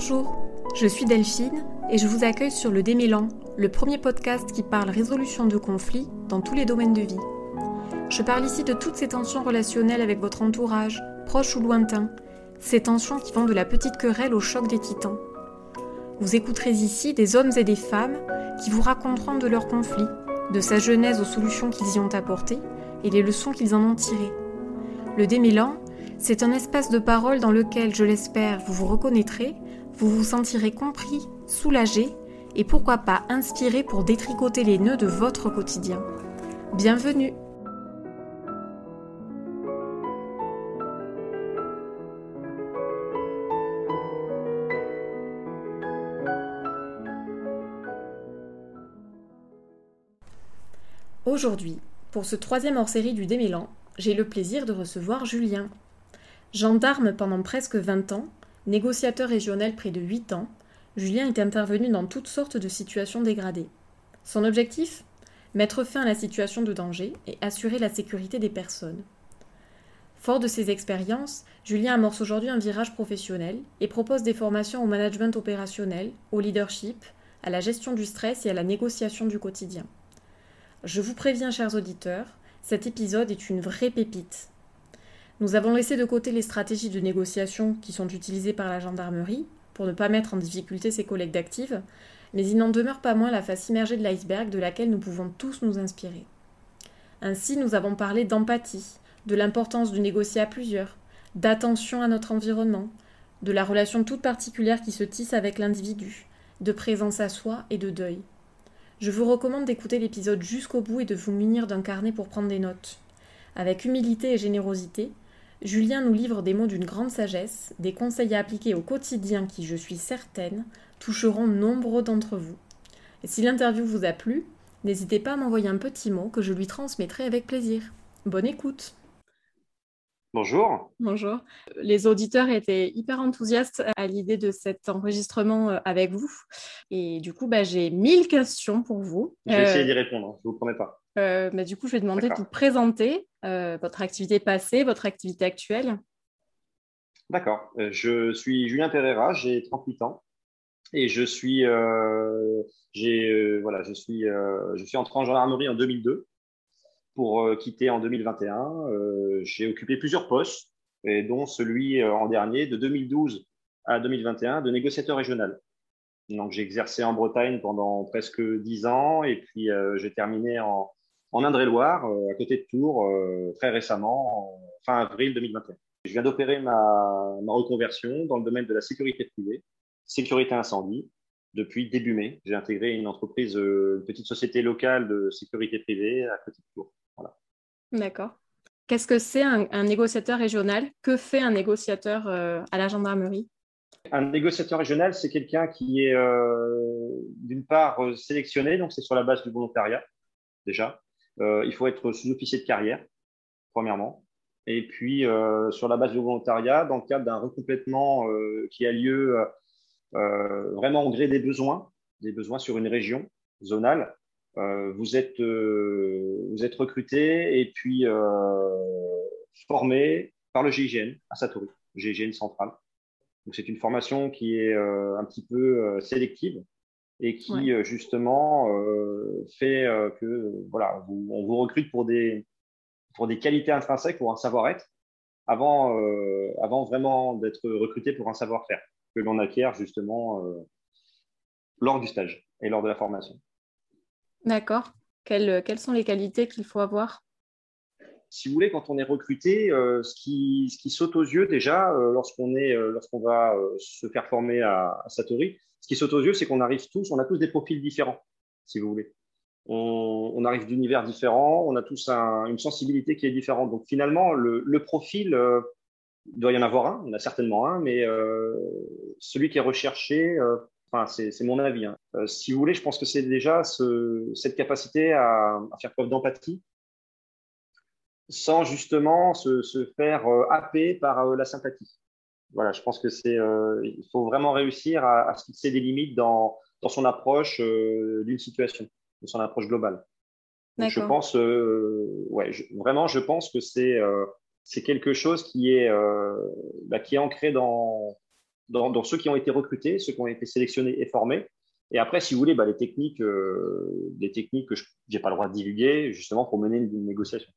Bonjour, je suis Delphine et je vous accueille sur le Démélan, le premier podcast qui parle résolution de conflits dans tous les domaines de vie. Je parle ici de toutes ces tensions relationnelles avec votre entourage, proche ou lointain, ces tensions qui vont de la petite querelle au choc des titans. Vous écouterez ici des hommes et des femmes qui vous raconteront de leurs conflits, de sa genèse aux solutions qu'ils y ont apportées et les leçons qu'ils en ont tirées. Le démêlant, c'est un espace de parole dans lequel, je l'espère, vous vous reconnaîtrez, vous vous sentirez compris, soulagé et pourquoi pas inspiré pour détricoter les nœuds de votre quotidien. Bienvenue Aujourd'hui, pour ce troisième hors-série du Démélan, j'ai le plaisir de recevoir Julien. Gendarme pendant presque 20 ans, négociateur régional près de 8 ans, Julien est intervenu dans toutes sortes de situations dégradées. Son objectif? Mettre fin à la situation de danger et assurer la sécurité des personnes. Fort de ses expériences, Julien amorce aujourd'hui un virage professionnel et propose des formations au management opérationnel, au leadership, à la gestion du stress et à la négociation du quotidien. Je vous préviens, chers auditeurs, cet épisode est une vraie pépite. Nous avons laissé de côté les stratégies de négociation qui sont utilisées par la gendarmerie pour ne pas mettre en difficulté ses collègues d'active, mais il n'en demeure pas moins la face immergée de l'iceberg de laquelle nous pouvons tous nous inspirer. Ainsi, nous avons parlé d'empathie, de l'importance de négocier à plusieurs, d'attention à notre environnement, de la relation toute particulière qui se tisse avec l'individu, de présence à soi et de deuil. Je vous recommande d'écouter l'épisode jusqu'au bout et de vous munir d'un carnet pour prendre des notes. Avec humilité et générosité, Julien nous livre des mots d'une grande sagesse, des conseils à appliquer au quotidien qui, je suis certaine, toucheront nombreux d'entre vous. Et si l'interview vous a plu, n'hésitez pas à m'envoyer un petit mot que je lui transmettrai avec plaisir. Bonne écoute Bonjour. Bonjour. Les auditeurs étaient hyper enthousiastes à l'idée de cet enregistrement euh, avec vous. Et du coup, bah, j'ai mille questions pour vous. Je vais essayer euh, d'y répondre, hein, je ne vous promets pas. Euh, bah, du coup, je vais demander de vous présenter votre activité passée, votre activité actuelle? D'accord. je suis Julien Pereira, j'ai 38 ans. Et je suis, j'ai, voilà, je suis, je suis entré en gendarmerie en 2002 pour euh, quitter en 2021. Euh, j'ai occupé plusieurs postes, dont celui euh, en dernier de 2012 à 2021 de négociateur régional. Donc j'ai exercé en Bretagne pendant presque dix ans et puis j'ai terminé en, en Indre-et-Loire, à côté de Tours, très récemment, fin avril 2021. Je viens d'opérer ma, ma, reconversion dans le domaine de la sécurité privée, sécurité incendie. Depuis début mai, j'ai intégré une entreprise, une petite société locale de sécurité privée à côté de Tours. D'accord. Qu'est-ce que c'est un, négociateur régional? Que fait un négociateur euh, à la gendarmerie? Un négociateur régional, c'est quelqu'un qui est euh, d'une part euh, sélectionné, donc c'est sur la base du volontariat déjà. Il faut être sous-officier de carrière, premièrement. Et puis, sur la base du volontariat, dans le cadre d'un recomplètement qui a lieu vraiment au gré des besoins, des besoins sur une région zonale, euh, vous, êtes, euh, recruté et puis euh, formé par le GIGN à Satori, GIGN central. Donc c'est une formation qui est un petit peu sélective et qui justement fait que voilà, on vous recrute pour des, pour des qualités intrinsèques, pour un savoir-être, avant, avant vraiment d'être recruté pour un savoir-faire que l'on acquiert justement lors du stage et lors de la formation. D'accord. Quelles, quelles sont les qualités qu'il faut avoir? Si vous voulez, quand on est recruté, euh, ce, qui, ce qui saute aux yeux déjà euh, lorsqu'on euh, lorsqu'on va se faire former à, Satori, ce qui saute aux yeux, c'est qu'on arrive tous, on a tous des profils différents, si vous voulez. On, arrive d'univers différents, on a tous une sensibilité qui est différente. Donc finalement, le, profil, il doit y en avoir un, il y en a certainement un, mais celui qui est recherché Enfin, c'est mon avis. Hein. Euh, si vous voulez, je pense que c'est déjà ce, cette capacité à, faire preuve d'empathie sans justement se, se faire euh, happer par euh, la sympathie. Voilà, je pense que c'est, il faut vraiment réussir à, à, se fixer des limites dans, dans son approche d'une situation, de son approche globale. Donc, je pense, ouais, vraiment, je pense que c'est c'est quelque chose qui est, bah, qui est ancré dans, dans, ceux qui ont été recrutés, ceux qui ont été sélectionnés et formés. Et après, si vous voulez, bah, les techniques, des techniques que je n'ai pas le droit de divulguer, justement pour mener une, négociation.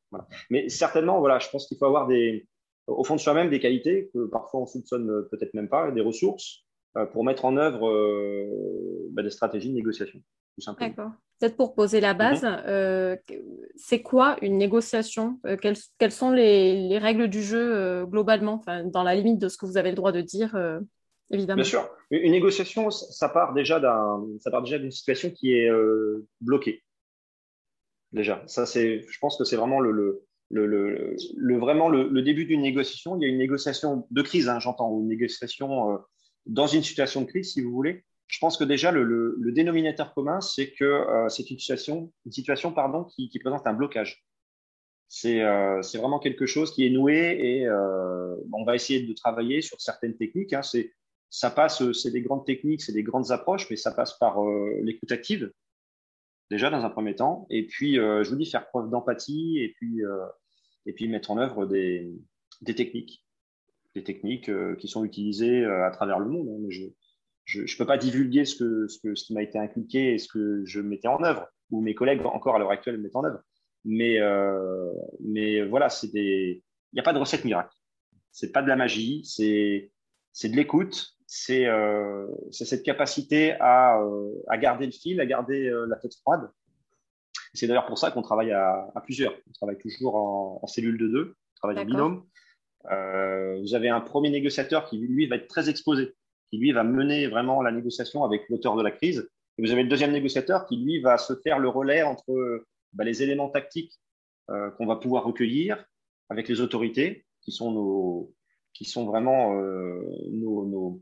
Mais certainement, voilà, je pense qu'il faut avoir des, au fond de soi-même des qualités que parfois on soupçonne peut-être même pas, des ressources pour mettre en œuvre bah, des stratégies de négociation, tout simplement. D'accord. Peut-être pour poser la base, mhm. euh, c'est quoi une négociation euh, quelles, sont les, règles du jeu euh, globalement, dans la limite de ce que vous avez le droit de dire, évidemment? Bien sûr. Une négociation, ça part déjà d'une situation qui est bloquée. Déjà, ça c'est, je pense que c'est vraiment le, le, vraiment le, début d'une négociation. Il y a une négociation de crise, hein, j'entends, ou une négociation dans une situation de crise, si vous voulez je pense que déjà le, dénominateur commun, c'est que euh, c'est une situation, une situation pardon, qui, présente un blocage. Euh, c'est vraiment quelque chose qui est noué et euh, on va essayer de travailler sur certaines techniques. Hein. ça passe, c'est des grandes techniques, c'est des grandes approches, mais ça passe par l'écoute active déjà dans un premier temps, et puis je vous dis faire preuve d'empathie et puis et puis mettre en œuvre des, techniques, des techniques qui sont utilisées à travers le monde. Hein je ne peux pas divulguer ce, que, qui m'a été inculqué et ce que je mettais en œuvre, ou mes collègues encore à l'heure actuelle mettent en œuvre. Mais, euh, voilà, il n'y a pas de recette miracle. C'est pas de la magie, c'est de l'écoute, c'est euh, cette capacité à, euh, garder le fil, à garder euh, la tête froide. C'est d'ailleurs pour ça qu'on travaille à, à, plusieurs. On travaille toujours en, en cellule de deux, on travaille en binôme. Euh, vous avez un premier négociateur qui, lui, va être très exposé qui lui va mener vraiment la négociation avec l'auteur de la crise. Et vous avez le deuxième négociateur qui lui va se faire le relais entre bah, les éléments tactiques euh, qu'on va pouvoir recueillir avec les autorités, qui sont nos, qui sont vraiment euh, nos, nos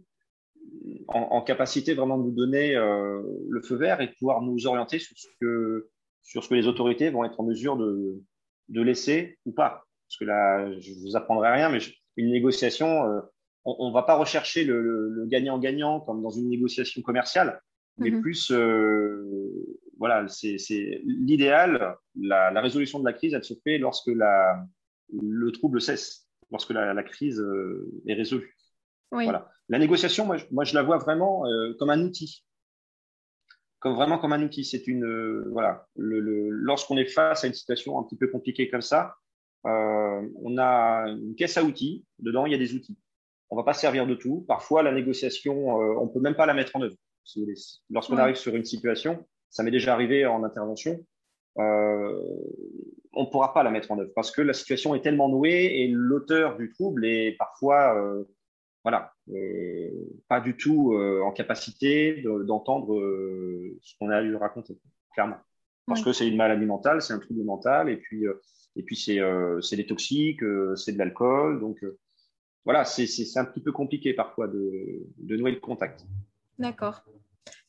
en, capacité vraiment de nous donner le feu vert et de pouvoir nous orienter sur ce que sur ce que les autorités vont être en mesure de, de laisser ou pas. Parce que là, je vous apprendrai rien, mais une négociation, on ne va pas rechercher le gagnant-gagnant comme dans une négociation commerciale, mais mhm. plus, euh, voilà, c'est l'idéal. La, résolution de la crise, elle se fait lorsque la, le trouble cesse, lorsque la, crise euh, est résolue. Voilà. La négociation, moi, moi, je la vois vraiment euh, comme un outil, comme vraiment comme un outil. C'est une, voilà, le, lorsqu'on est face à une situation un petit peu compliquée comme ça, on a une caisse à outils. Dedans, il y a des outils on va pas se servir de tout. Parfois, la négociation, euh, on peut même pas la mettre en œuvre. Lorsqu'on arrive sur une situation, ça m'est déjà arrivé en intervention, euh, on ne pourra pas la mettre en œuvre parce que la situation est tellement nouée et l'auteur du trouble est parfois, euh, voilà, euh, pas du tout euh, en capacité d'entendre ce qu'on a à lui raconter, clairement. Parce que c'est une maladie mentale, c'est un trouble mental, et puis, et puis c'est des toxiques, c'est de l'alcool, donc voilà, c'est un petit peu compliqué parfois de, nouer le contact. D'accord.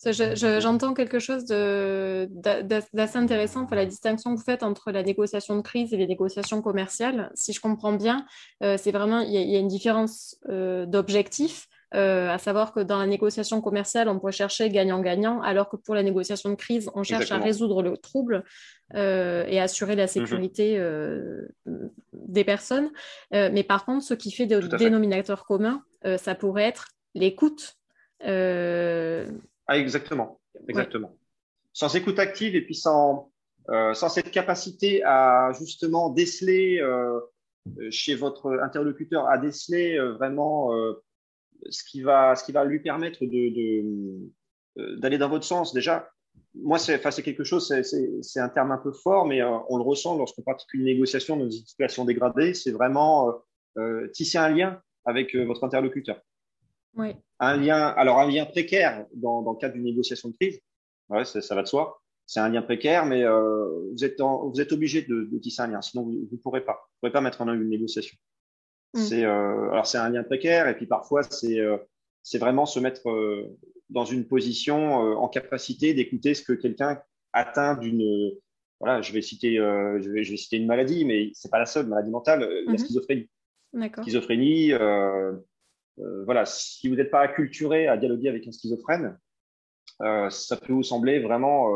J'entends quelque chose d'assez intéressant, la distinction que vous faites entre la négociation de crise et les négociations commerciales. Si je comprends bien, euh, c'est vraiment il y, a une différence euh, d'objectif. Euh, à savoir que dans la négociation commerciale, on peut chercher gagnant-gagnant, alors que pour la négociation de crise, on cherche à résoudre le trouble euh, et assurer la sécurité euh, des personnes. mais par contre, ce qui fait des dénominateurs communs, ça pourrait être l'écoute. Ah, exactement, exactement. Sans écoute active et puis sans, sans cette capacité à justement déceler chez votre interlocuteur, à déceler vraiment ce qui va, ce qui va lui permettre de, euh, d'aller dans votre sens. Déjà, moi, c'est, c'est quelque chose, c'est, un terme un peu fort, mais euh, on le ressent lorsqu'on pratique une négociation dans une situation dégradée. C'est vraiment euh, tisser un lien avec votre interlocuteur. Oui. Un lien, alors un lien précaire dans, dans le cadre d'une négociation de crise. Ouais, ça, va de soi. C'est un lien précaire, mais vous êtes, vous êtes obligé de, de, tisser un lien, sinon vous ne pourrez pas. Vous pourrez pas mettre en œuvre une négociation. Mm. C'est euh, alors c'est un lien précaire et puis parfois c'est euh, c'est vraiment se mettre euh, dans une position en capacité d'écouter ce que quelqu'un atteint d'une voilà je vais citer je vais je vais citer une maladie mais c'est pas la seule maladie mentale la mm-hmm. schizophrénie. Schizophrénie voilà si vous n'êtes pas acculturé à dialoguer avec un schizophrène ça peut vous sembler vraiment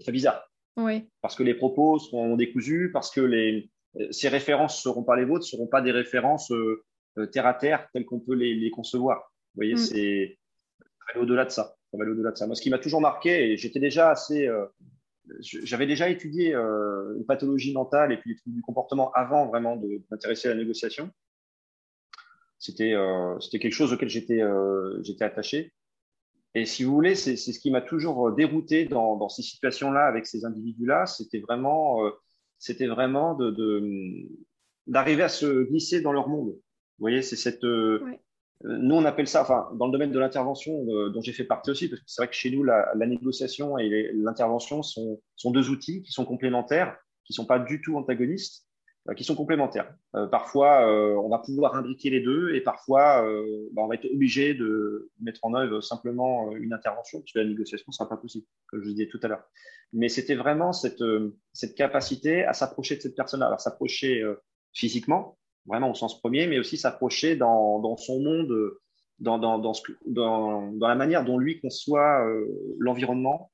très bizarre. Oui. Parce que les propos seront décousus, parce que les, euh, ces références ne seront pas les vôtres, ne seront pas des références euh, euh, terre à terre telles qu'on peut les, concevoir. voyez, mm. c'est au-delà de ça. au-delà de ça. Moi, ce qui m'a toujours marqué, et j'étais déjà assez, j'avais déjà étudié une pathologie mentale et puis du comportement avant vraiment de m'intéresser à la négociation. C'était c'était quelque chose auquel j'étais j'étais attaché. Et si vous voulez, c'est ce qui m'a toujours dérouté dans, dans ces situations-là avec ces individus-là. C'était vraiment, c'était vraiment de, d'arriver à se glisser dans leur monde. Vous voyez, c'est cette. Euh, nous, on appelle ça, enfin, dans le domaine de l'intervention, euh, dont j'ai fait partie aussi, parce que c'est vrai que chez nous, la, négociation et l'intervention sont, sont, deux outils qui sont complémentaires, qui ne sont pas du tout antagonistes, euh, qui sont complémentaires. parfois, on va pouvoir imbriquer les deux, et parfois, bah, on va être obligé de mettre en œuvre simplement une intervention, parce que la négociation ne sera pas possible, comme je vous disais tout à l'heure. Mais c'était vraiment cette, capacité à s'approcher de cette personne-là, alors s'approcher physiquement, vraiment au sens premier, mais aussi s'approcher dans, son monde, dans, la manière dont lui conçoit euh, l'environnement,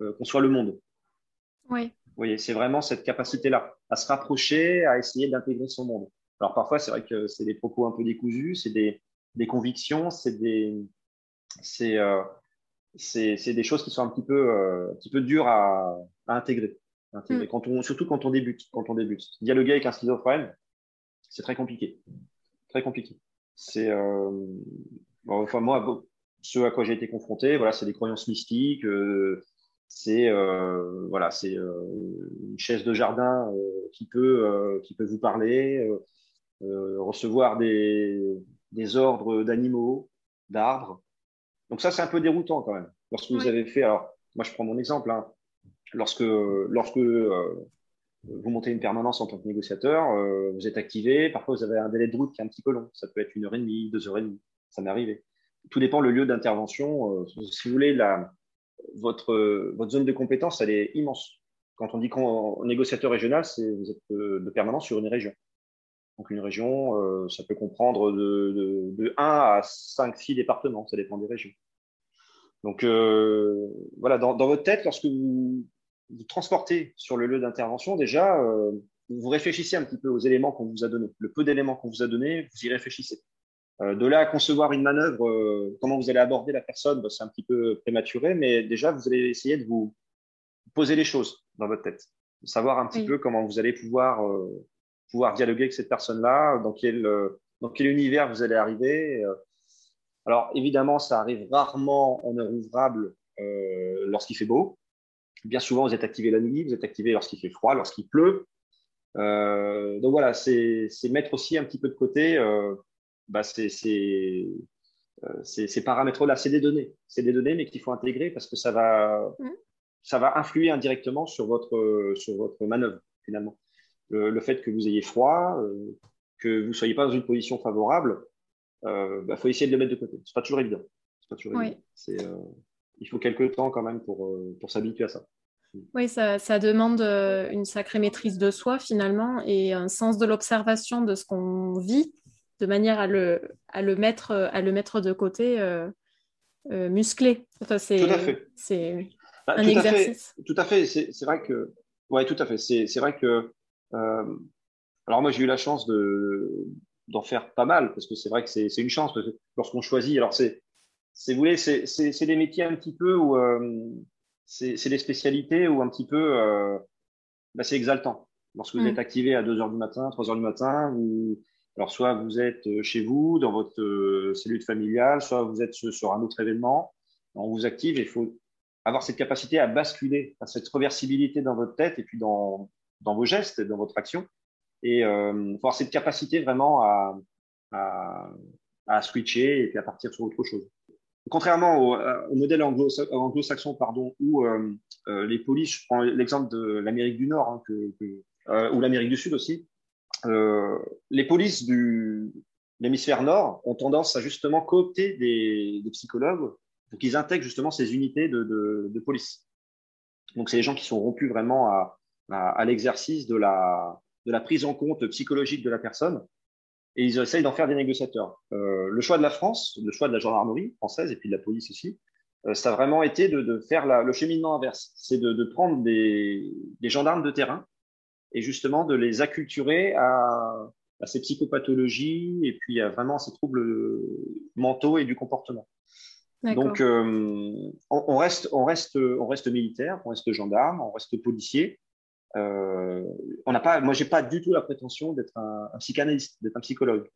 euh, conçoit le monde. Oui. Voyez, c'est vraiment cette capacité-là, à se rapprocher, à essayer d'intégrer son monde. Alors parfois, c'est vrai que c'est des propos un peu décousus, c'est des, des convictions, c'est des, c'est, euh, c'est, des choses qui sont un petit peu, euh, un petit peu dures à, à intégrer. intégrer. Mm. Quand on, surtout quand on débute. Quand on débute. Dialoguer avec un schizophrène, c'est très compliqué. Très compliqué. C'est, euh, enfin, moi, ce à quoi j'ai été confronté, voilà, c'est des croyances mystiques, euh, c'est, euh, voilà, c'est une chaise de jardin qui, peut, qui peut vous parler, recevoir des, des ordres d'animaux, d'arbres. Donc ça, c'est un peu déroutant quand même. Lorsque vous avez fait, alors, moi, je prends mon exemple, hein, lorsque, lorsque vous montez une permanence en tant que négociateur, euh, vous êtes activé, parfois vous avez un délai de route qui est un petit peu long, ça peut être une heure et demie, deux heures et demie, ça m'est arrivé. Tout dépend le lieu d'intervention. Euh, si vous voulez, la, votre, votre zone de compétence, elle est immense. Quand on dit qu'on négociateur régional, c'est vous êtes de, permanence sur une région. Donc une région, euh, ça peut comprendre de, de, de 1 à 5, 6 départements, ça dépend des régions. Donc voilà, dans, votre tête, lorsque vous, vous transportez sur le lieu d'intervention, déjà, euh, vous réfléchissez un petit peu aux éléments qu'on vous a donnés. Le peu d'éléments qu'on vous a donnés, vous y réfléchissez. Euh, de là à concevoir une manœuvre, euh, comment vous allez aborder la personne, bah, c'est un petit peu prématuré, mais déjà, vous allez essayer de vous poser les choses dans votre tête, de savoir un petit peu comment vous allez pouvoir, pouvoir dialoguer avec cette personne-là, dans quel, dans quel univers vous allez arriver. Alors, évidemment, ça arrive rarement en heure ouvrable lorsqu'il fait beau. Bien souvent, vous êtes activé la nuit, vous êtes activé lorsqu'il fait froid, lorsqu'il pleut. Euh, donc voilà, c'est mettre aussi un petit peu de côté euh, bah ces, euh, paramètres-là. C'est des données, c'est des données, mais qu'il faut intégrer parce que ça va, mmh. ça va influer indirectement sur votre, sur votre manœuvre finalement. Le, fait que vous ayez froid, que vous ne soyez pas dans une position favorable, il bah, faut essayer de le mettre de côté. C'est pas toujours évident. Pas toujours évident il faut quelques temps quand même pour, euh, pour s'habituer à ça. Oui, ça, ça, demande euh, une sacrée maîtrise de soi finalement et un sens de l'observation de ce qu'on vit de manière à le, à le, mettre, à le mettre de côté euh, musclé. c'est, tout à fait. C'est bah, un exercice. tout à fait. C'est, vrai que. Ouais, tout à fait. C'est, vrai que. alors, moi, j'ai eu la chance de, d'en faire pas mal parce que c'est vrai que c'est, une chance parce que lorsqu'on choisit. Alors, c'est, c'est vous voulez, c'est des métiers un petit peu où euh, c'est des spécialités où un petit peu euh, bah, c'est exaltant. Lorsque vous mm. êtes activé à 2 heures du matin, 3 heures du matin, ou alors soit vous êtes euh, chez vous, dans votre cellule familiale, soit vous êtes sur un autre événement, on vous active et il faut avoir cette capacité à basculer, à cette reversibilité dans votre tête et puis dans, vos gestes, dans votre action. Et faut avoir cette capacité vraiment à, switcher et puis à partir sur autre chose contrairement au, euh, modèle anglo-saxon, pardon, où euh, euh, les polices, je prends l'exemple de l'Amérique du Nord hein, ou l'Amérique du Sud aussi, les polices de l'hémisphère nord ont tendance à justement coopter des, psychologues pour qu'ils intègrent justement ces unités de, police. Donc, c'est les gens qui sont rompus vraiment à, à l'exercice de la, de la prise en compte psychologique de la personne et ils essayent d'en faire des négociateurs. Euh, le choix de la France, le choix de la gendarmerie française et puis de la police aussi, euh, ça a vraiment été de, de faire la, le cheminement inverse. C'est de, de, prendre des, des, gendarmes de terrain et justement de les acculturer à, à ces psychopathologies et puis à vraiment ces troubles mentaux et du comportement. Donc, on, reste, on, reste, on reste militaire, on reste gendarme, on reste policier. on n'a pas, moi, j'ai pas du tout la prétention d'être un, psychanalyste, d'être un psychologue.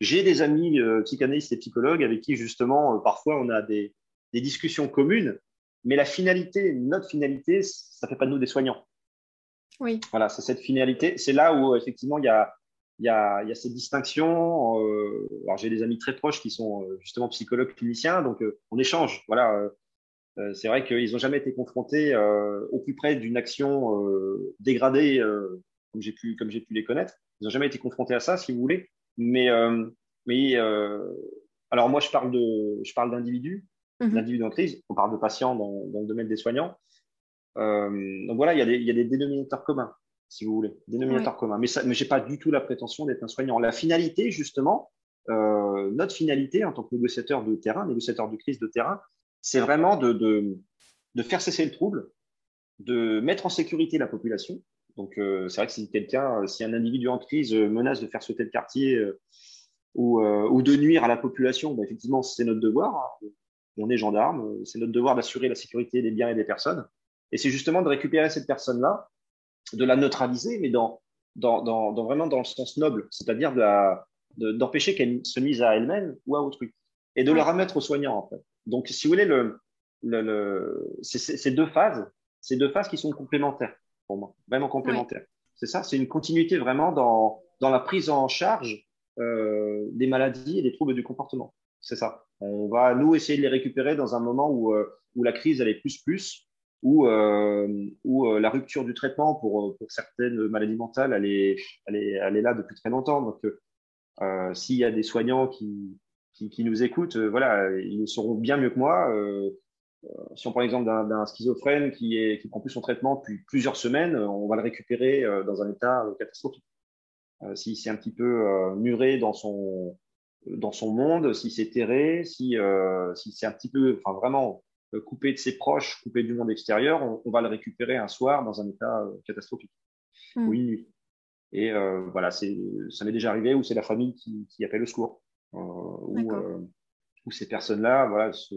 J'ai des amis psychanalystes et psychologues avec qui, justement, parfois, on a des, des discussions communes, mais la finalité, notre finalité, ça ne fait pas de nous des soignants. Oui. Voilà, c'est cette finalité. C'est là où, effectivement, il y a, il y a, il y a cette distinction. Euh, alors, j'ai des amis très proches qui sont euh, justement psychologues cliniciens, donc euh, on échange. Voilà, c'est vrai qu'ils n'ont jamais été confrontés au plus près d'une action dégradée, comme j'ai pu, comme j'ai pu les connaître. Ils n'ont jamais été confrontés à ça, si vous voulez. Mais, mais alors moi, je parle de, je parle d'individus mmh. d'individus en crise. On parle de patients dans, dans le domaine des soignants. Euh, donc voilà, il y, a des, il y, a des, dénominateurs communs, si vous voulez, dénominateurs communs. Mais, ça, mais je n'ai pas du tout la prétention d'être un soignant. La finalité, justement, euh, notre finalité en tant que négociateur de terrain, négociateur de crise de terrain, c'est vraiment de, de, de, faire cesser le trouble, de mettre en sécurité la population. Donc euh, c'est vrai que si quelqu'un, si un individu en crise menace de faire sauter le quartier ou, ou, de nuire à la population, ben, effectivement, c'est notre devoir on est gendarme, c'est notre devoir d'assurer la sécurité des biens et des personnes. Et c'est justement de récupérer cette personne-là, de la neutraliser, mais dans, dans, vraiment dans le sens noble, c'est-à-dire d'empêcher qu'elle se mise à elle-même ou à autrui, et de le remettre aux soignants, en fait. Donc, si vous voulez, le, le, c'est deux phases, ces deux phases qui sont complémentaires pour moi, vraiment complémentaires. C'est ça, c'est une continuité vraiment dans, dans la prise en charge euh, des maladies et des troubles du comportement. C'est ça. On va, nous, essayer de les récupérer dans un moment où, euh, où la crise, elle est plus plus, où, euh, où euh, la rupture du traitement pour, pour certaines maladies mentales, elle est, elle, est, elle est là depuis très longtemps. Donc, euh, s'il y a des soignants qui, qui, qui nous écoutent, voilà, ils sauront bien mieux que moi. si on prend l'exemple d'un schizophrène qui, est, qui prend plus son traitement depuis plusieurs semaines, on va le récupérer dans un état catastrophique. si c'est un petit peu muré dans son, dans son monde, si c'est terré, si, euh, si c'est un petit peu, enfin vraiment euh, coupé de ses proches, coupé du monde extérieur, on, va le récupérer un soir dans un état euh, catastrophique mmh. ou une nuit. Et euh, voilà, c'est, ça m'est déjà arrivé où c'est la famille qui, qui appelle le secours, euh, où, où, ces personnes-là, voilà, se,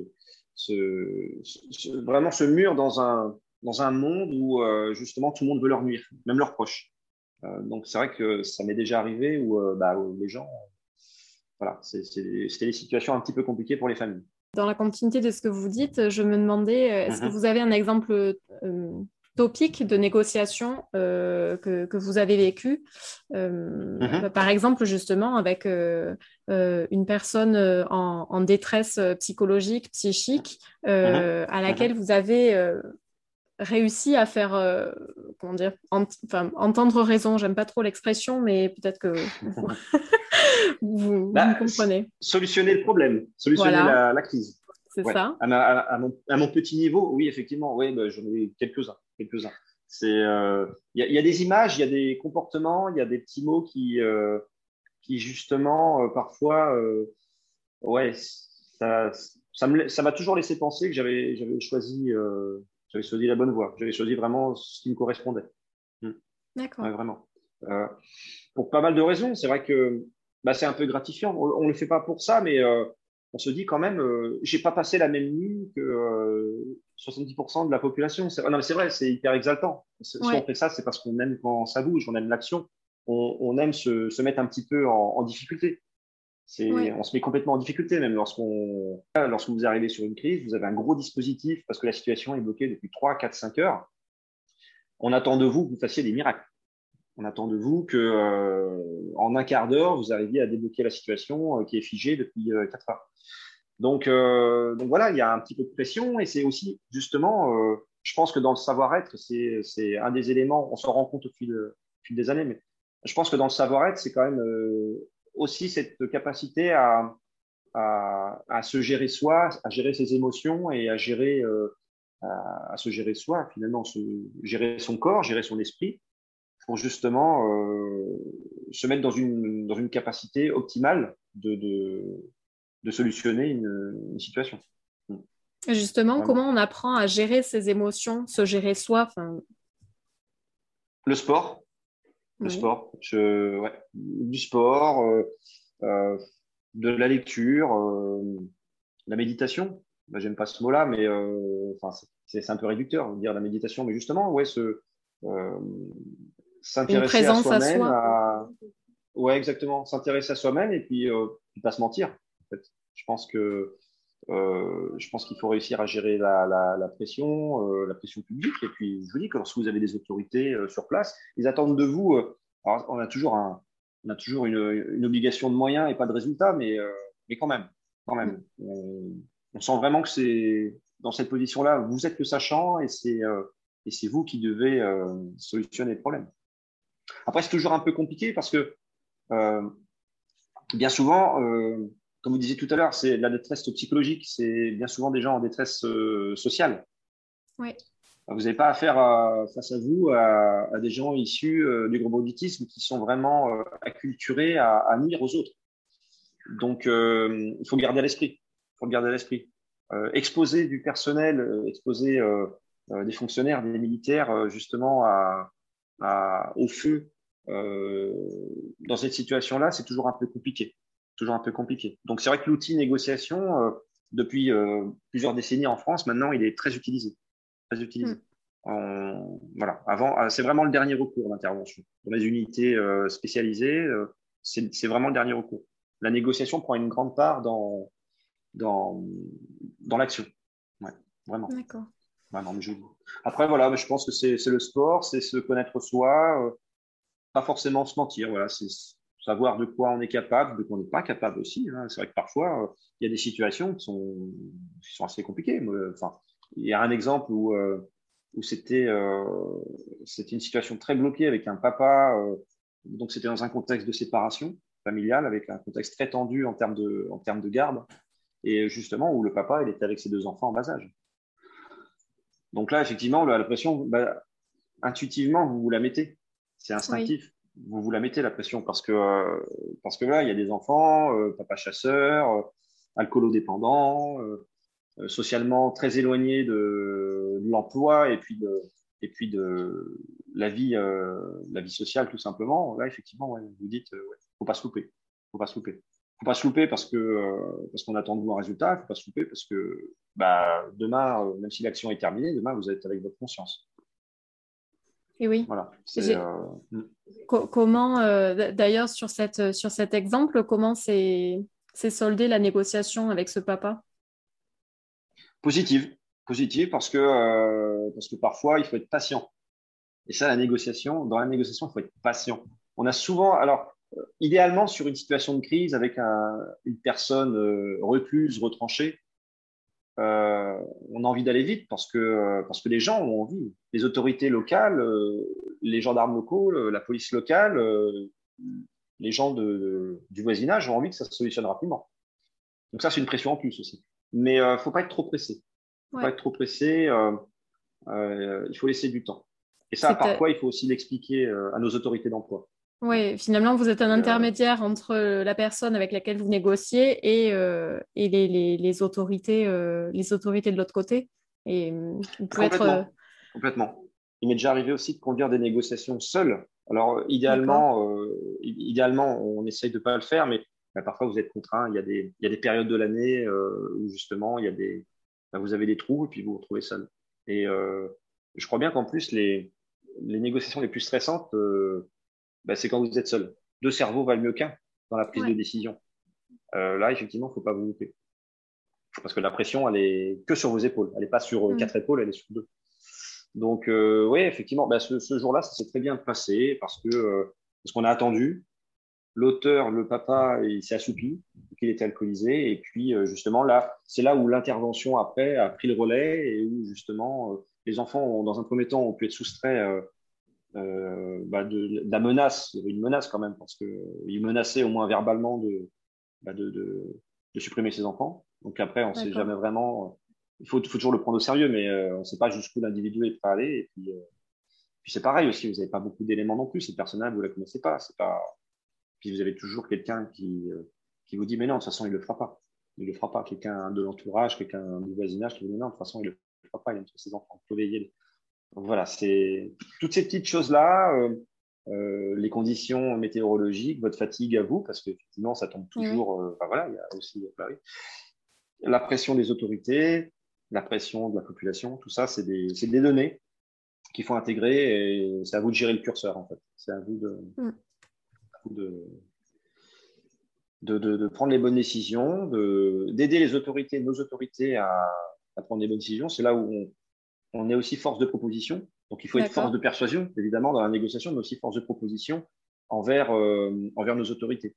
se, vraiment se murent dans un, dans un monde où justement tout le monde veut leur nuire, même leurs proches. donc c'est vrai que ça m'est déjà arrivé où, bah, où les gens voilà, c'était des situations un petit peu compliquées pour les familles. Dans la continuité de ce que vous dites, je me demandais, euh, est-ce que mhm. vous avez un exemple euh, topique de négociation euh, que, que, vous avez vécu mhm. Par exemple, justement, avec une personne en, détresse psychologique, psychique, mhm. à laquelle vous avez réussi à faire, comment dire, entendre raison. J'aime pas trop l'expression, mais peut-être que vous, bah, comprenez. Solutionner le problème, solutionner la, crise. C'est ça. À, mon, petit niveau, oui, effectivement, oui, bah, j'en ai quelques-uns. quelques-uns. C'est, il euh, y, a des images, il y a des comportements, il y a des petits mots qui, euh, qui justement, euh, parfois, ouais, ça, ça, m'a toujours laissé penser que j'avais, j'avais choisi, j'avais choisi la bonne voie. J'avais choisi vraiment ce qui me correspondait. Hmm. D'accord. vraiment. pour pas mal de raisons. C'est vrai que bah, c'est un peu gratifiant. On ne le fait pas pour ça, mais euh, on se dit quand même, euh, j'ai pas passé la même nuit que euh, 70% de la population. C'est, non, mais c'est vrai, c'est hyper exaltant. Si on fait ça, c'est parce qu'on aime quand ça bouge, on aime l'action, on, on aime se, se, mettre un petit peu en, en difficulté. On se met complètement en difficulté, même lorsqu'on, lorsque vous arrivez sur une crise, vous avez un gros dispositif parce que la situation est bloquée depuis 3, 4, 5 heures. On attend de vous que vous fassiez des miracles. On attend de vous que euh, en un quart d'heure, vous arriviez à débloquer la situation euh, qui est figée depuis euh, quatre heures. Donc, donc voilà, il y a un petit peu de pression et c'est aussi justement, je pense que dans le savoir-être, c'est un des éléments, on s'en rend compte au fil, fil, des années, mais je pense que dans le savoir-être, c'est quand même aussi cette capacité à, à, à, se gérer soi, à gérer ses émotions et à gérer, à, à, se gérer soi, finalement, se, gérer son corps, gérer son esprit pour justement euh, se mettre dans une, dans une capacité optimale de, de, de solutionner une, une, situation. Justement, comment on apprend à gérer ses émotions, se gérer soi Le sport. Le sport. du sport, de la lecture, la méditation. Bah, j'aime pas ce mot-là, mais enfin, c'est un peu réducteur de dire la méditation, mais justement, ouais, ce s'intéresser à soi-même. À... Ouais, exactement. S'intéresser à soi-même et puis, euh, pas se mentir. En fait. Je pense que euh, je pense qu'il faut réussir à gérer la, la, la pression, euh, la pression publique. Et puis, je vous dis que lorsque vous avez des autorités euh, sur place, ils attendent de vous. Alors, on a toujours, un, on a toujours une, une, obligation de moyens et pas de résultats, mais, mais quand même, quand même, on, on sent vraiment que c'est dans cette position-là, vous êtes le sachant et c'est et c'est vous qui devez solutionner le problème. Après, c'est toujours un peu compliqué parce que bien souvent, comme vous disiez tout à l'heure, c'est la détresse psychologique, c'est bien souvent des gens en détresse euh, sociale. Oui. Vous n'avez pas affaire face à vous à, des gens issus du gros auditisme qui sont vraiment acculturés à, à, nuire aux autres. Donc, il faut garder à l'esprit. Il faut garder à l'esprit. exposer du personnel, exposer des fonctionnaires, des militaires, justement à, au feu euh, dans cette situation-là, c'est toujours un peu compliqué. Toujours un peu compliqué. Donc c'est vrai que l'outil négociation, euh, depuis euh, plusieurs décennies en France, maintenant, il est très utilisé. Très utilisé. Mm. voilà. Avant, c'est vraiment le dernier recours d'intervention. Dans les unités spécialisées, c'est vraiment le dernier recours. La négociation prend une grande part dans, dans, dans l'action. Ouais, vraiment. D'accord. Après, voilà, je pense que c'est le sport, c'est se connaître soi, euh, pas forcément se mentir. Voilà, c'est savoir de quoi on est capable, de quoi on n'est pas capable aussi. Hein. C'est vrai que parfois, euh, il y a des situations qui sont, qui sont assez compliquées. Enfin, il y a un exemple où, euh, où c'était c'était une situation très bloquée avec un papa. donc, c'était dans un contexte de séparation familiale, avec un contexte très tendu en termes de, en termes de garde. Et justement, où le papa, il était avec ses deux enfants en bas âge. Donc là, effectivement, la, pression, bah, intuitivement, vous la mettez. C'est instinctif. Vous vous la mettez, la pression, parce que, euh, parce que là, il y a des enfants, euh, papa chasseur, euh, alcoolodépendant, socialement très éloignés de, l'emploi et puis de, et puis de la vie, la vie sociale, tout simplement. Là, effectivement, vous dites, ne faut pas se louper. Faut pas se louper faut pas se louper parce que parce qu'on attend de voir un résultat. Il faut pas se louper parce que bah, demain, même si l'action est terminée, demain vous êtes avec votre conscience. Et oui. Voilà. Euh, comment, d'ailleurs, sur, cette, sur cet exemple, comment s'est soldée la négociation avec ce papa? Positive. Positive parce que, parce que parfois, il faut être patient. Et ça, la négociation, dans la négociation, il faut être patient. On a souvent, alors, idéalement, sur une situation de crise avec une personne euh, recluse, retranchée, euh, on a envie d'aller vite parce que, euh, parce que les gens ont envie. Les autorités locales, les gendarmes locaux, la police locale, les gens du voisinage ont envie que ça se solutionne rapidement. Donc ça, c'est une pression en plus aussi. Mais il ne faut pas être trop pressé. Il faut pas être trop pressé. il faut laisser du temps. Et ça, parfois, il faut aussi l'expliquer à nos autorités d'emploi? Oui, finalement, vous êtes un intermédiaire entre la personne avec laquelle vous négociez et, euh, et les, les, autorités, euh, les autorités de l'autre côté. Et vous pouvez complètement, être, complètement. Il m'est déjà arrivé aussi de conduire des négociations seul. Alors, idéalement, euh, idéalement on essaye de ne pas le faire, mais bah, parfois vous êtes contraint. Il y a des, il y a des périodes de l'année où justement, il y a des, bah, vous avez des trous et puis vous vous retrouvez seul. Et je crois bien qu'en plus, les, les négociations les plus stressantes, bah, c'est quand vous êtes seul. Deux cerveaux valent mieux qu'un dans la prise de décision. Euh, là, effectivement, il ne faut pas vous louper. Parce que la pression, elle est que sur vos épaules. Elle n'est pas sur euh, mm. quatre épaules, elle est sur deux. Donc, euh, oui, effectivement, bah, ce, ce jour-là, ça s'est très bien passé parce que euh, parce qu'on a attendu. L'auteur, le papa, il s'est assoupi, qu'il était alcoolisé. Et puis, justement, là, c'est là où l'intervention après a pris le relais et où, justement, les enfants, ont, dans un premier temps, ont pu être soustraits euh, bah de, la menace, il y avait une menace quand même, parce qu'il menaçait au moins verbalement de, bah de, de, de, supprimer ses enfants. Donc après, on ne sait jamais vraiment. Il faut, faut, toujours le prendre au sérieux, mais euh, on ne sait pas jusqu'où l'individu est prêt à aller. Et puis, euh, puis c'est pareil aussi, vous n'avez pas beaucoup d'éléments non plus. Cette personne-là, vous ne la connaissez pas. Pas. Puis vous avez toujours quelqu'un qui, qui vous dit, mais non, de toute façon, il ne le fera pas. Il ne le fera pas. Quelqu'un de l'entourage, quelqu'un du voisinage qui vous dit, non, de toute façon, il ne le fera pas. Il aime ses enfants. Il faut veiller voilà, c'est toutes ces petites choses-là. Euh, les conditions météorologiques, votre fatigue à vous, parce qu'effectivement, ça tombe toujours. voilà, il y a aussi bah la pression des autorités, la pression de la population, tout ça, c'est des, des, données qu'il faut intégrer et c'est à vous de gérer le curseur, en fait. C'est à vous de, de, de, de, prendre les bonnes décisions, d'aider les autorités, nos autorités à, à, prendre les bonnes décisions. C'est là où on, est aussi force de proposition. Donc, il faut être force de persuasion, évidemment, dans la négociation, mais aussi force de proposition envers, euh, envers nos autorités,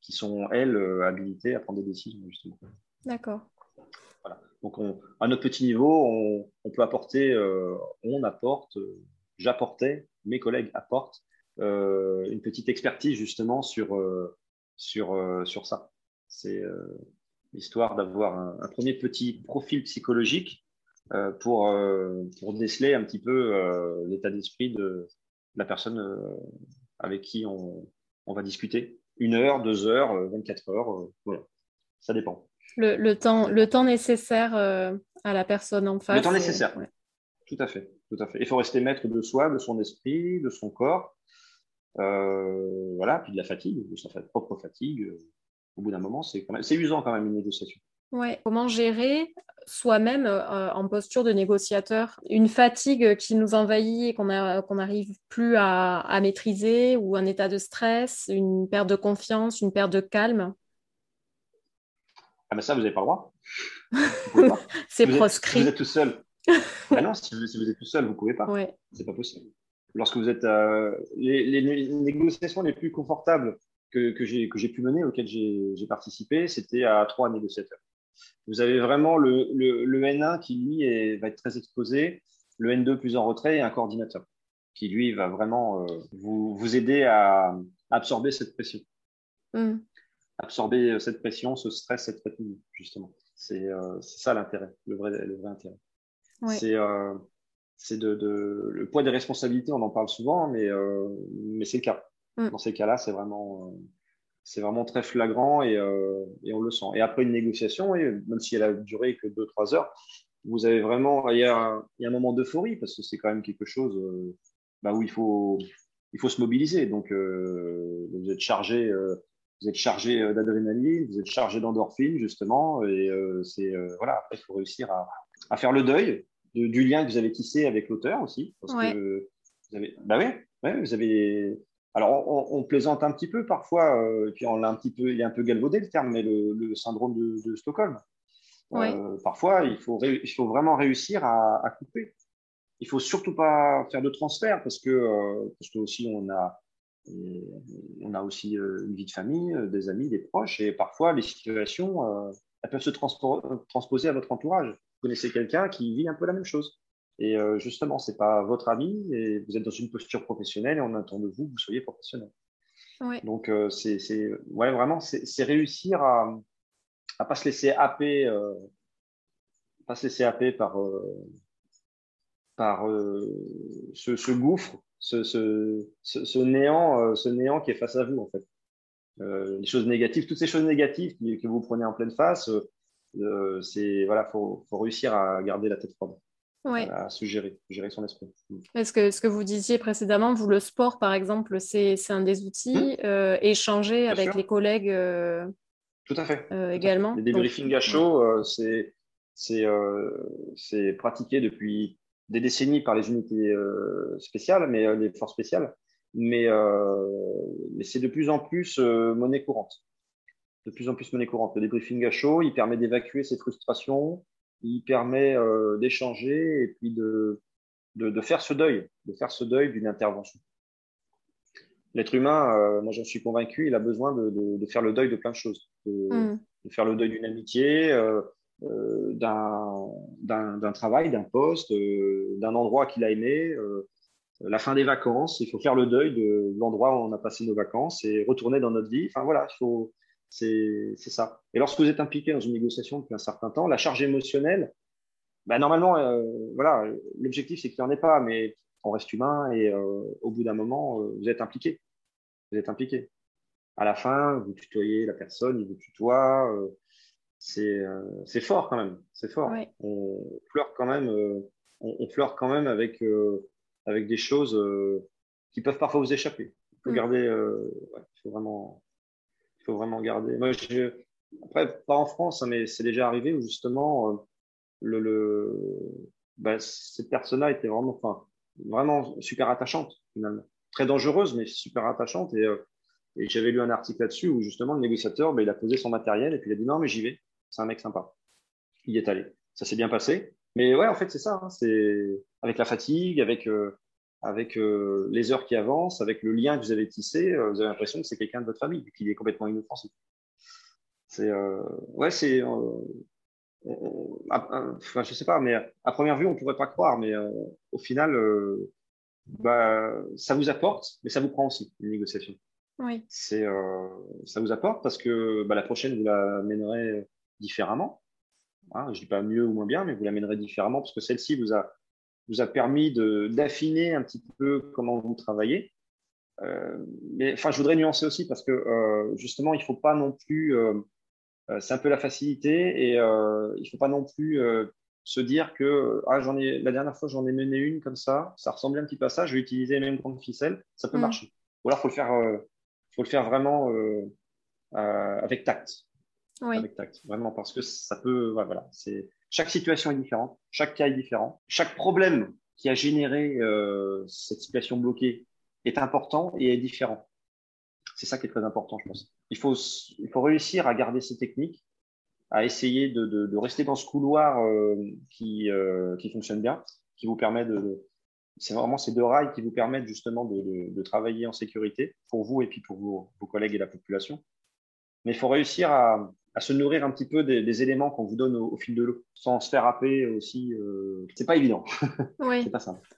qui sont, elles, euh, habilitées à prendre des décisions, justement. D'accord. Voilà. Donc, à notre petit niveau, on, on peut apporter, euh, on apporte, j'apportais, mes collègues apportent une petite expertise, justement, sur sur, sur ça. C'est l'histoire d'avoir un, premier petit profil psychologique pour, pour déceler un petit peu l'état d'esprit de la personne avec qui on, on, va discuter. Une heure, deux heures, 24 heures, voilà. Ça dépend. Le, le, temps, le temps nécessaire à la personne en face. Le temps nécessaire. Tout à fait. Tout à fait. Il faut rester maître de soi, de son esprit, de son corps. Euh, voilà, puis de la fatigue, de sa propre fatigue. Euh, au bout d'un moment, c'est c'est usant quand même une négociation. Ouais. Comment gérer soi-même euh, en posture de négociateur? Une fatigue qui nous envahit et qu'on n'arrive plus à, à, maîtriser ou un état de stress, une perte de confiance, une perte de calme? Ah ben ça, vous n'avez pas le droit. c'est proscrit. vous êtes tout seul. ah non, si vous, si vous, êtes tout seul, vous ne pouvez pas. Ouais. C'est pas possible lorsque vous êtes euh, les, négociations les plus confortables que, que j'ai pu mener, auxquelles j'ai participé, c'était à trois négociateurs. Vous avez vraiment le, le, N1 qui, lui, va être très exposé, le N2 plus en retrait et un coordinateur qui, lui, va vraiment euh, vous, vous, aider à absorber cette pression. Mm. Absorber cette pression, ce stress, cette fatigue, justement. C'est euh, ça l'intérêt, le vrai, le vrai intérêt. C'est de, de, le poids des responsabilités, on en parle souvent, mais, euh, mais c'est le cas. Mm. Dans ces cas-là, c'est vraiment, euh, c'est vraiment très flagrant et, euh, et, on le sent. Et après une négociation, et même si elle a duré que 2-3 heures, vous avez vraiment, il y a, il y a un moment d'euphorie parce que c'est quand même quelque chose bah, où il faut, il faut se mobiliser. Donc, vous êtes chargé, vous êtes chargé d'adrénaline, vous êtes chargé d'endorphine justement, et c'est voilà. Après, il faut réussir à, à faire le deuil du lien que vous avez tissé avec l'auteur aussi. Parce que vous avez, bah ouais, vous avez. Alors, on, plaisante un petit peu parfois, euh, puis on l'a un petit peu, il est un peu galvaudé le terme, mais le, syndrome de, Stockholm. Euh, parfois, il faut, il faut vraiment réussir à, couper. Il faut surtout pas faire de transfert parce que, euh, parce que aussi on a, on a aussi une vie de famille, des amis, des proches, et parfois les situations, elles peuvent se transposer à votre entourage connaissez quelqu'un qui vit un peu la même chose. Et euh, justement, ce n'est pas votre ami et vous êtes dans une posture professionnelle et on attend de vous que vous soyez professionnel. Donc, euh, c'est ouais, vraiment, c'est réussir à ne pas se laisser happer, euh, pas se laisser happer par, par ce, ce, gouffre, ce, ce, ce, néant, ce néant qui est face à vous, en fait. les choses négatives, toutes ces choses négatives que vous prenez en pleine face, c'est voilà, faut, faut, réussir à garder la tête froide. À se gérer, gérer son esprit. Mm. Est-ce que ce que vous disiez précédemment, vous, le sport, par exemple, c'est un des outils, mmh. euh, échanger avec les collègues euh, Tout à fait. également. Les débriefings à chaud, c'est c'est pratiqué depuis des décennies par les unités spéciales, mais les forces spéciales, mais, mais c'est de plus en plus monnaie courante de plus en plus monnaie courante. Le débriefing à chaud, il permet d'évacuer ses frustrations, il permet euh, d'échanger et puis de, de, de, faire ce deuil, de faire ce deuil d'une intervention. L'être humain, euh, moi j'en suis convaincu, il a besoin de, de, faire le deuil de plein de choses, de, mm. faire le deuil d'une amitié, euh, d'un travail, d'un poste, d'un endroit qu'il a aimé, la fin des vacances, il faut faire le deuil de l'endroit où on a passé nos vacances et retourner dans notre vie. Enfin voilà, il faut, c'est ça. Et lorsque vous êtes impliqué dans une négociation depuis un certain temps, la charge émotionnelle, bah, normalement, euh, voilà, l'objectif c'est qu'il n'y en ait pas, mais on reste humain et euh, au bout d'un moment, euh, vous êtes impliqué. Vous êtes impliqué. À la fin, vous tutoyez la personne, il vous tutoie. c'est fort quand même. C'est fort. On pleure quand même. On, on, pleure quand même avec avec des choses qui peuvent parfois vous échapper. Il faut mm. garder, il faut vraiment, faut vraiment garder. Moi, après, pas en France, hein, mais c'est déjà arrivé où justement le, le bah, cette personne-là était vraiment, enfin, vraiment super attachante finalement, très dangereuse mais super attachante et et j'avais lu un article là-dessus où justement le négociateur, ben, il a posé son matériel et puis il a dit non, mais j'y vais. C'est un mec sympa. Il est allé. Ça s'est bien passé. Mais ouais, en fait, c'est ça. Hein. c'est avec la fatigue, avec, euh, avec euh, les heures qui avancent, avec le lien que vous avez tissé, euh, vous avez l'impression que c'est quelqu'un de votre famille, qu'il est complètement inoffensif. C'est ouais, c'est enfin, je sais pas, mais à première vue, on pourrait pas croire, mais au final, bah, ça vous apporte, mais ça vous prend aussi une négociation. Oui. C'est, euh, ça vous apporte parce que bah, la prochaine, vous la mènerez différemment. Hein, je dis pas mieux ou moins bien, mais vous la mènerez différemment parce que celle-ci vous a, vous a permis d'affiner un petit peu comment vous travaillez. Euh, mais enfin, je voudrais nuancer aussi parce que euh, justement, il faut pas non plus, euh, euh, c'est un peu la facilité et il faut pas non plus se dire que ah, j'en ai, la dernière fois, j'en ai mené une comme ça, ça ressemblait un petit peu à ça, je vais utiliser les mêmes grandes ficelles, ça peut mm. marcher. Ou alors, faut le faire faut le faire vraiment avec tact. Oui. Avec tact, vraiment, parce que ça peut. voilà, c'est chaque situation est différente, chaque cas est différent, chaque problème qui a généré euh, cette situation bloquée est important et est différent. C'est ça qui est très important, je pense. Il faut, réussir à garder ces techniques, à essayer de, rester dans ce couloir euh, euh, qui fonctionne bien, qui vous permet de, c'est vraiment ces deux rails qui vous permettent justement de, travailler en sécurité pour vous et puis pour vos, collègues et la population. Mais il faut réussir à, se nourrir un petit peu des, éléments qu'on vous donne au, fil de l'eau, sans se faire happer aussi. Euh, c'est pas évident. Oui. c'est pas simple.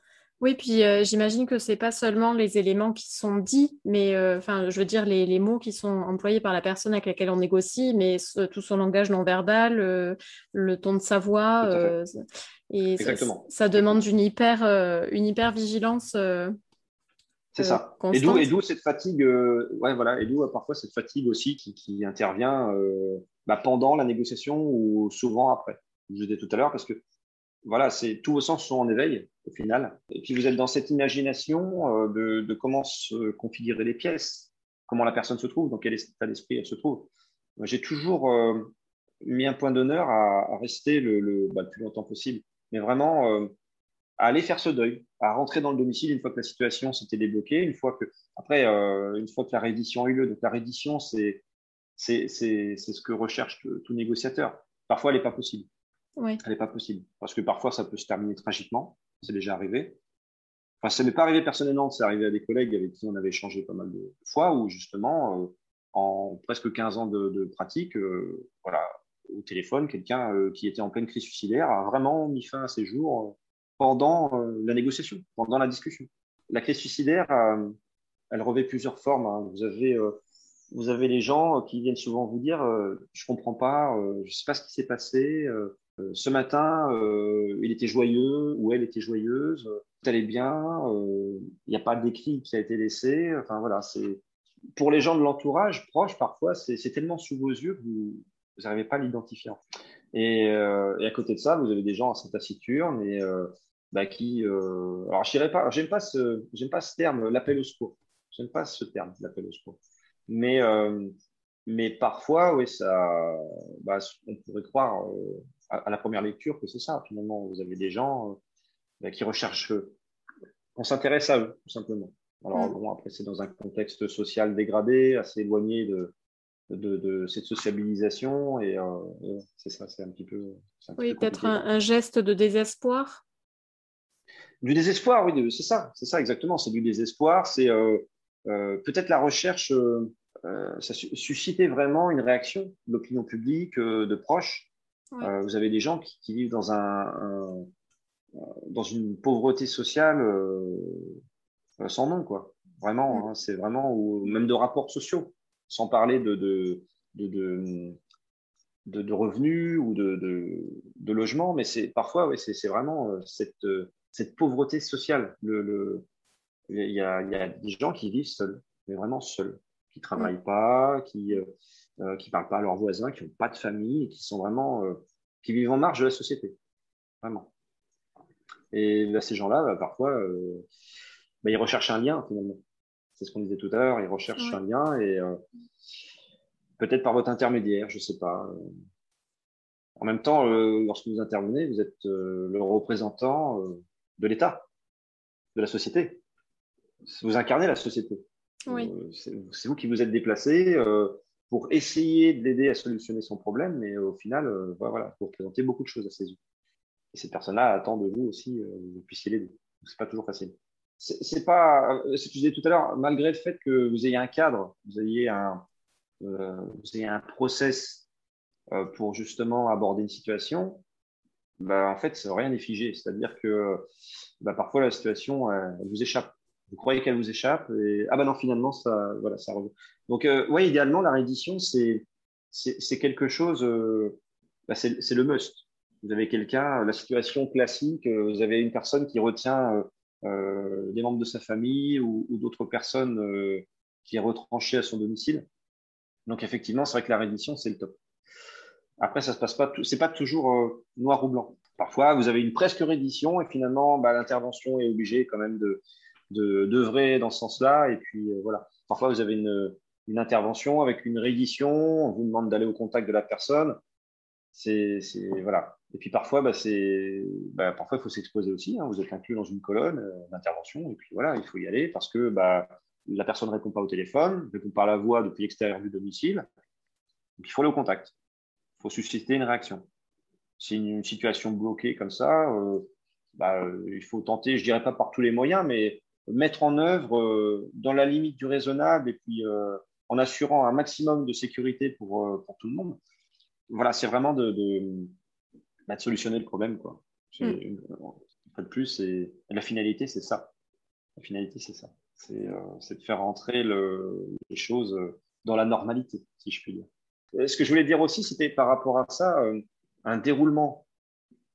Oui, puis euh, j'imagine que c'est pas seulement les éléments qui sont dits, mais euh, enfin, je veux dire les, mots qui sont employés par la personne avec laquelle on négocie, mais tout son langage non verbal, euh, le ton de sa voix, et ça, demande une hyper, une hyper vigilance. C'est ça. Et d'où cette fatigue, ouais, voilà, et d'où parfois cette fatigue aussi qui, intervient bah, pendant la négociation ou souvent après. Je disais tout à l'heure parce que voilà, c'est tous vos sens sont en éveil au final. Et puis vous êtes dans cette imagination euh, de, comment se configurer les pièces, comment la personne se trouve, dans quel état d'esprit elle se trouve. J'ai toujours euh, mis un point d'honneur à, rester le, bah, le, plus longtemps possible, mais vraiment euh, à aller faire ce deuil, à rentrer dans le domicile une fois que la situation s'était débloquée, une fois que après une fois que la réédition a eu lieu. Donc la réédition, c'est c'est ce que recherche tout négociateur. Parfois, elle n'est pas possible. Elle n'est pas possible. Parce que parfois, ça peut se terminer tragiquement. C'est déjà arrivé. Enfin, ça n'est pas arrivé personnellement, c'est arrivé à des collègues avec qui on avait échangé pas mal de fois, où justement, euh, en presque 15 ans de, pratique, euh, voilà, au téléphone, quelqu'un euh, qui était en pleine crise suicidaire a vraiment mis fin à ses jours pendant la négociation, pendant la discussion. La crise suicidaire, elle revêt plusieurs formes. Hein. Vous avez vous avez les gens qui viennent souvent vous dire je comprends pas, je sais pas ce qui s'est passé, euh, ce matin, euh, il était joyeux ou elle était joyeuse, tout allait bien, euh, il n'y a pas d'écrit qui a été laissé. Enfin voilà, pour les gens de l'entourage proche, parfois, c'est tellement sous vos yeux que vous n'arrivez pas à l'identifier. Et, et, à côté de ça, vous avez des gens assez taciturnes et bah, qui. alors, je dirais pas, j'aime pas ce, j'aime pas ce terme, l'appel au secours. J'aime pas ce terme, l'appel au secours. Mais mais parfois, oui, ça, bah, on pourrait croire à, la première lecture que c'est ça. Finalement, vous avez des gens euh, bah, qui recherchent, qu'on s'intéresse à eux, tout simplement. Alors, mm. bon, après, c'est dans un contexte social dégradé, assez éloigné de, de, de cette sociabilisation. Et, euh, c'est ça, c'est un petit peu. oui, peut-être un, geste de désespoir. Du désespoir, oui, c'est ça, c'est ça exactement. C'est du désespoir. C'est euh, peut-être la recherche. ça suscitait vraiment une réaction de l'opinion publique, de proches, euh, vous avez des gens qui, vivent dans, un, dans une pauvreté sociale euh, euh, sans nom, quoi. Vraiment, hein, c'est vraiment, ou même de rapports sociaux, sans parler de, de, de, de, revenus ou de, logements, mais c'est parfois, ouais, c'est vraiment cette, cette pauvreté sociale. Le, le, il, y a, il y a des gens qui vivent seuls, mais vraiment seuls, qui travaillent pas, qui euh, qui parlent pas à leurs voisins, qui n'ont pas de famille et qui sont vraiment, euh, qui vivent en marge de la société. Vraiment. Et là, ces gens-là, bah, parfois, euh, bah, ils recherchent un lien finalement. C'est ce qu'on disait tout à l'heure, ils recherchent un lien et peut-être par votre intermédiaire, je ne sais pas. En même temps, lorsque vous intervenez, vous êtes le représentant de l'État, de la société. Vous incarnez la société. c'est vous qui vous êtes déplacé pour essayer de l'aider à solutionner son problème, mais au final, voilà, vous représentez beaucoup de choses à ses yeux. Et cette personne-là attend de vous aussi que vous puissiez l'aider. C'est pas toujours facile. C'est pas, ce que je disais tout à l'heure, malgré le fait que vous ayez un cadre, vous ayez un, euh, vous ayez un process euh, pour justement aborder une situation, bah, en fait, rien n'est figé. C'est-à-dire que bah, parfois la situation, elle, vous échappe. Vous croyez qu'elle vous échappe et ah bah non, finalement, ça, voilà, ça revient. Donc, euh, ouais, idéalement, la réédition, c'est c'est quelque chose, euh, bah, c'est le must. Vous avez quelqu'un, la situation classique, vous avez une personne qui retient euh, des membres de sa famille ou, d'autres personnes qui est retranchée à son domicile. Donc effectivement, c'est vrai que la reddition, c'est le top. Après, ça se passe pas, c'est pas toujours euh, noir ou blanc. Parfois, vous avez une presque reddition et finalement, bah, l'intervention est obligée quand même de d'œuvrer dans ce sens-là. Et puis euh, voilà. Parfois, vous avez une, une intervention avec une reddition, on vous demande d'aller au contact de la personne. C'est voilà. Et puis parfois, bah, bah, parfois il faut s'exposer aussi. Hein. Vous êtes inclus dans une colonne euh, d'intervention et puis voilà, il faut y aller parce que bah, la personne ne répond pas au téléphone, ne répond pas à la voix depuis l'extérieur du domicile. Donc, il faut aller au contact. Il faut susciter une réaction. C'est une, situation bloquée comme ça, euh, bah, euh, il faut tenter, je dirais pas par tous les moyens, mais mettre en œuvre dans la limite du raisonnable et puis en assurant un maximum de sécurité pour, pour tout le monde. Voilà, c'est vraiment de, bah, solutionner le problème. Quoi. Mm. de plus, la finalité, c'est ça. La finalité, c'est ça. Euh, c'est de faire entrer les choses euh, dans la normalité, si je puis dire. Euh, ce que je voulais dire aussi, c'était par rapport à ça, un déroulement,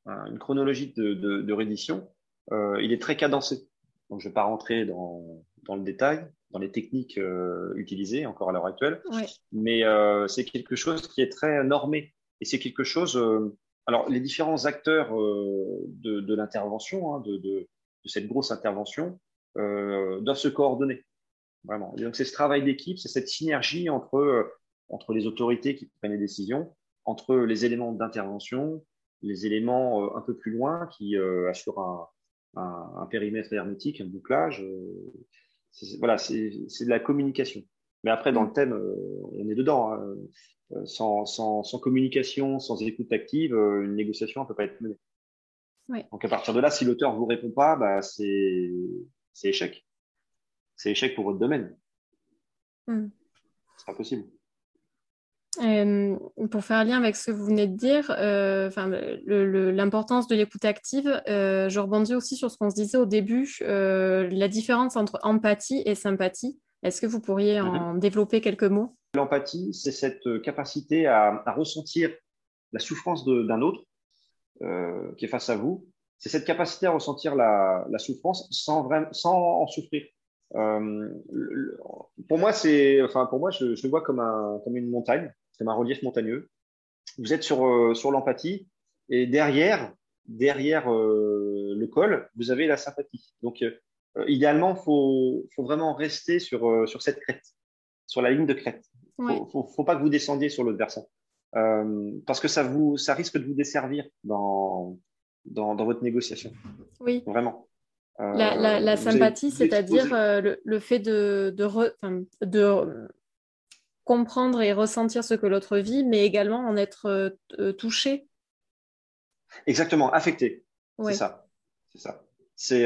une chronologie de, de, reddition, il est très cadencé. Donc, je ne vais pas rentrer dans, dans, le détail, dans les techniques utilisées encore à l'heure actuelle, mais c'est quelque chose qui est très normé. Et c'est quelque chose. Alors, les différents acteurs de, de l'intervention, hein, de, de, cette grosse intervention, euh, doivent se coordonner. Vraiment. donc, c'est ce travail d'équipe, c'est cette synergie entre, euh, entre les autorités qui prennent les décisions, entre les éléments d'intervention, les éléments euh, un peu plus loin qui assurent un, un, périmètre hermétique, un bouclage. voilà, c'est de la communication. Mais après, dans le thème, on est dedans. Hein. Sans, sans, sans, communication, sans écoute active, une négociation ne peut pas être menée. Donc à partir de là, si l'auteur ne vous répond pas, bah, c'est échec. C'est échec pour votre domaine. Hmm. C'est pas possible. Euh, pour faire lien avec ce que vous venez de dire, euh, l'importance de l'écoute active, euh, je rebondis aussi sur ce qu'on se disait au début, la différence entre empathie et sympathie. Est-ce que vous pourriez en mhm. développer quelques mots? L'empathie, c'est cette capacité à, ressentir la souffrance d'un autre qui est face à vous c'est cette capacité à ressentir la, souffrance sans, vraiment, sans en souffrir. Euh, pour moi, c'est, enfin, pour moi, je, je, le vois comme, un, comme une montagne, comme un relief montagneux. Vous êtes sur, euh, sur l'empathie et derrière, derrière euh, le col, vous avez la sympathie. Donc, idéalement, il faut, faut, vraiment rester sur, sur cette crête, sur la ligne de crête. Il ne faut, faut, pas que vous descendiez sur l'autre versant. parce que ça, vous, ça risque de vous desservir dans, dans, votre négociation. Oui. Vraiment. la, euh, sympathie, c'est-à-dire euh, le, fait de, de, comprendre et ressentir ce que l'autre vit, mais également en être euh, touché. Exactement, affecté. C'est ça. C'est ça. C'est,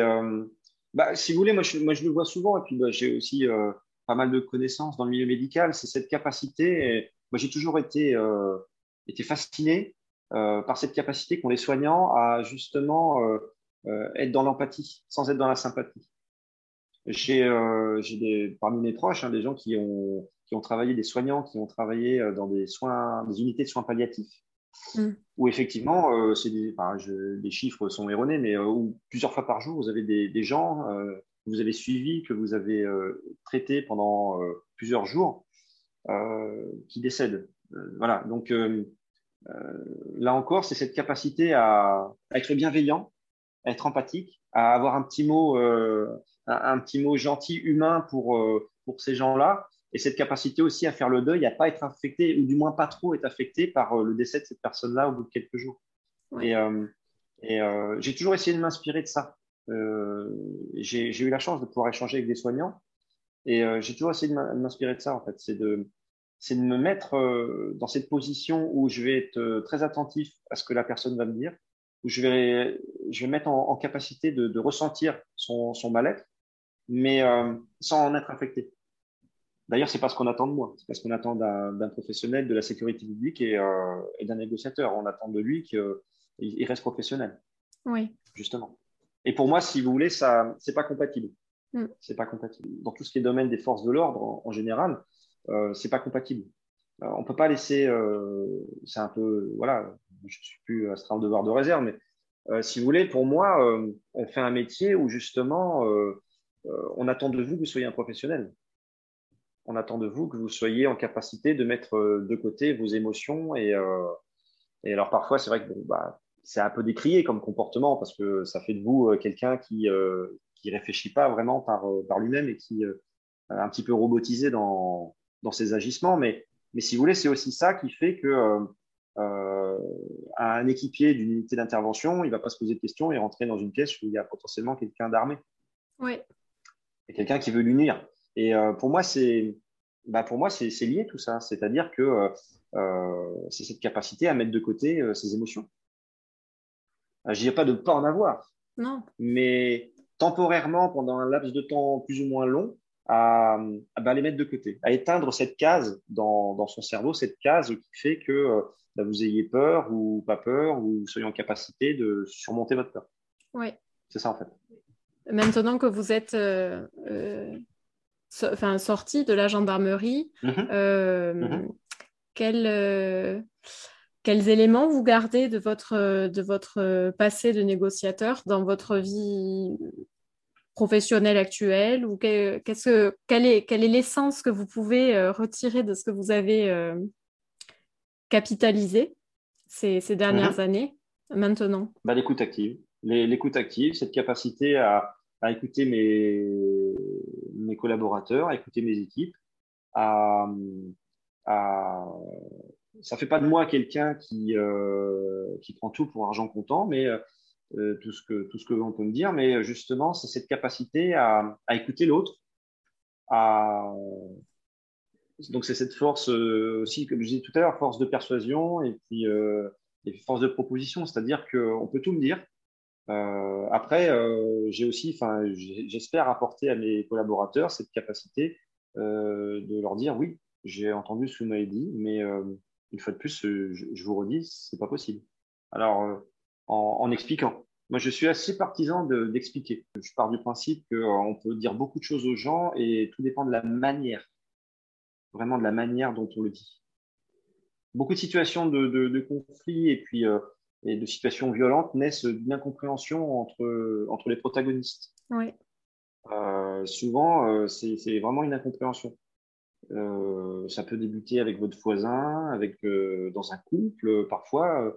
bah, si vous voulez, moi je, le vois souvent, et puis bah, j'ai aussi pas mal de connaissances dans le milieu médical, c'est cette capacité. moi j'ai toujours été, été fasciné euh, par cette capacité qu'ont les soignants à justement euh, euh, être dans l'empathie sans être dans la sympathie. J'ai parmi mes proches hein, des gens qui ont, qui ont travaillé, des soignants qui ont travaillé dans des, soins, des unités de soins palliatifs. Mm. Où effectivement, euh, des, les chiffres sont erronés, mais où plusieurs fois par jour, vous avez des, gens que vous avez suivis, que vous avez traités pendant plusieurs jours, qui décèdent. voilà, donc euh, là encore, c'est cette capacité à, être bienveillant, à être empathique, à avoir un petit mot, euh, un, petit mot gentil, humain pour, pour ces gens-là. Et cette capacité aussi à faire le deuil, à pas être affecté, ou du moins pas trop être affecté par le décès de cette personne-là au bout de quelques jours. Et, et j'ai toujours essayé de m'inspirer de ça. j'ai eu la chance de pouvoir échanger avec des soignants et j'ai toujours essayé de m'inspirer de ça, en fait. C'est de, me mettre euh, dans cette position où je vais être euh, très attentif à ce que la personne va me dire, où je vais, je vais mettre en, capacité de, ressentir son, mal-être, mais euh, sans en être affecté. D'ailleurs, c'est pas ce qu'on attend de moi, c'est pas ce qu'on attend d'un professionnel de la sécurité publique et, d'un négociateur. On attend de lui qu'il reste professionnel. Oui. Justement. Et pour moi, si vous voulez, ça, c'est pas compatible. Mm. C'est pas compatible. Dans tout ce qui est domaine des forces de l'ordre, en général, euh, c'est pas compatible. Euh, on peut pas laisser, euh, c'est un peu, voilà, je suis plus astreint devoir de réserve, mais si vous voulez, pour moi, on fait un métier où justement, on attend de vous que vous soyez un professionnel. On attend de vous que vous soyez en capacité de mettre de côté vos émotions. Et, et alors parfois, c'est vrai que bah, c'est un peu décrié comme comportement parce que ça fait de vous quelqu'un qui qui réfléchit pas vraiment par, par lui-même et qui est un petit peu robotisé dans, dans ses agissements. Mais, mais si vous voulez, c'est aussi ça qui fait que euh, euh, un équipier d'une unité d'intervention, il ne va pas se poser de questions et rentrer dans une pièce où il y a potentiellement quelqu'un d'armé. Oui. Et quelqu'un qui veut l'unir. Et euh, pour moi, c'est bah pour moi, c'est lié tout ça. C'est-à-dire que c'est cette capacité à mettre de côté ses émotions. Je dirais pas de ne pas en avoir. Non. Mais temporairement, pendant un laps de temps plus ou moins long, à, à les mettre de côté, à éteindre cette case dans, dans son cerveau, cette case qui fait que euh, bah, vous ayez peur ou pas peur, ou vous soyez en capacité de surmonter votre peur. Oui. C'est ça en fait. Maintenant que vous êtes euh, euh enfin, sorti de la gendarmerie, mm-hmm. euh, mm-hmm. quels, quels éléments vous gardez de votre, de votre passé de négociateur dans votre vie professionnel actuel ou qu'est-ce quelle est quelle est l'essence que vous pouvez euh, retirer de ce que vous avez euh, capitalisé ces, ces dernières mhm. années maintenant? Bah, L'écoute active. L'écoute active, cette capacité à, à, écouter mes, mes collaborateurs, à écouter mes équipes, à, à ça fait pas de moi quelqu'un qui, euh, qui prend tout pour argent comptant, mais euh, tout ce que tout ce que peut me dire, mais justement, c'est cette capacité à, écouter l'autre, donc c'est cette force euh, aussi, comme je disais tout à l'heure, force de persuasion et puis euh, et force de proposition, c'est-à-dire qu'on peut tout me dire. Euh, après, euh, j'ai aussi, enfin, j'espère apporter à mes collaborateurs cette capacité de leur dire oui, j'ai entendu ce que vous m'avez dit, mais une fois de plus, je, je vous redis, c'est pas possible. Alors en, expliquant. Moi, je suis assez partisan d'expliquer. je pars du principe qu'on euh, peut dire beaucoup de choses aux gens et tout dépend de la manière, vraiment de la manière dont on le dit. Beaucoup de situations de, de, conflits et puis euh, et de situations violentes naissent d'une incompréhension entre, entre les protagonistes. Oui. Euh, souvent, c'est vraiment une incompréhension. ça peut débuter avec votre voisin, avec dans un couple, parfois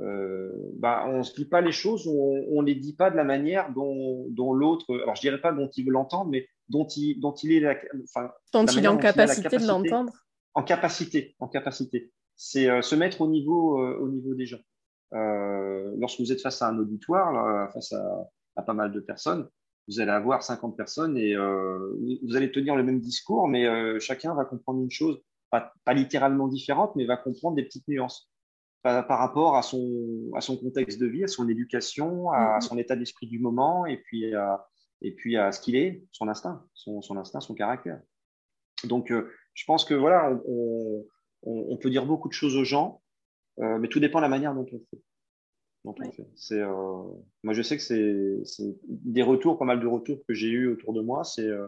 euh, bah, on ne se dit pas les choses, on ne les dit pas de la manière dont, dont l'autre, alors je dirais pas dont il veut l'entendre, mais dont il, dont il est, la, enfin, dont il est en capacité, de l'entendre. En capacité, en capacité. C'est euh, se mettre au niveau, euh, au niveau des gens. Euh, lorsque vous êtes face à un auditoire, là, face à, à, pas mal de personnes, vous allez avoir 50 personnes et vous allez tenir le même discours, mais chacun va comprendre une chose, pas, pas littéralement différente, mais va comprendre des petites nuances par, rapport à son, à son contexte de vie, à son éducation, à mm-hmm. son état d'esprit du moment et puis à, et puis à ce qu'il est, son instinct, son, son, instinct, son caractère. Donc, euh, je pense que voilà, on, on, on, peut dire beaucoup de choses aux gens, euh, mais tout dépend de la manière dont on fait. Dont on fait. C'est, euh, moi, je sais que c'est des retours, pas mal de retours que j'ai eu autour de moi, c'est euh,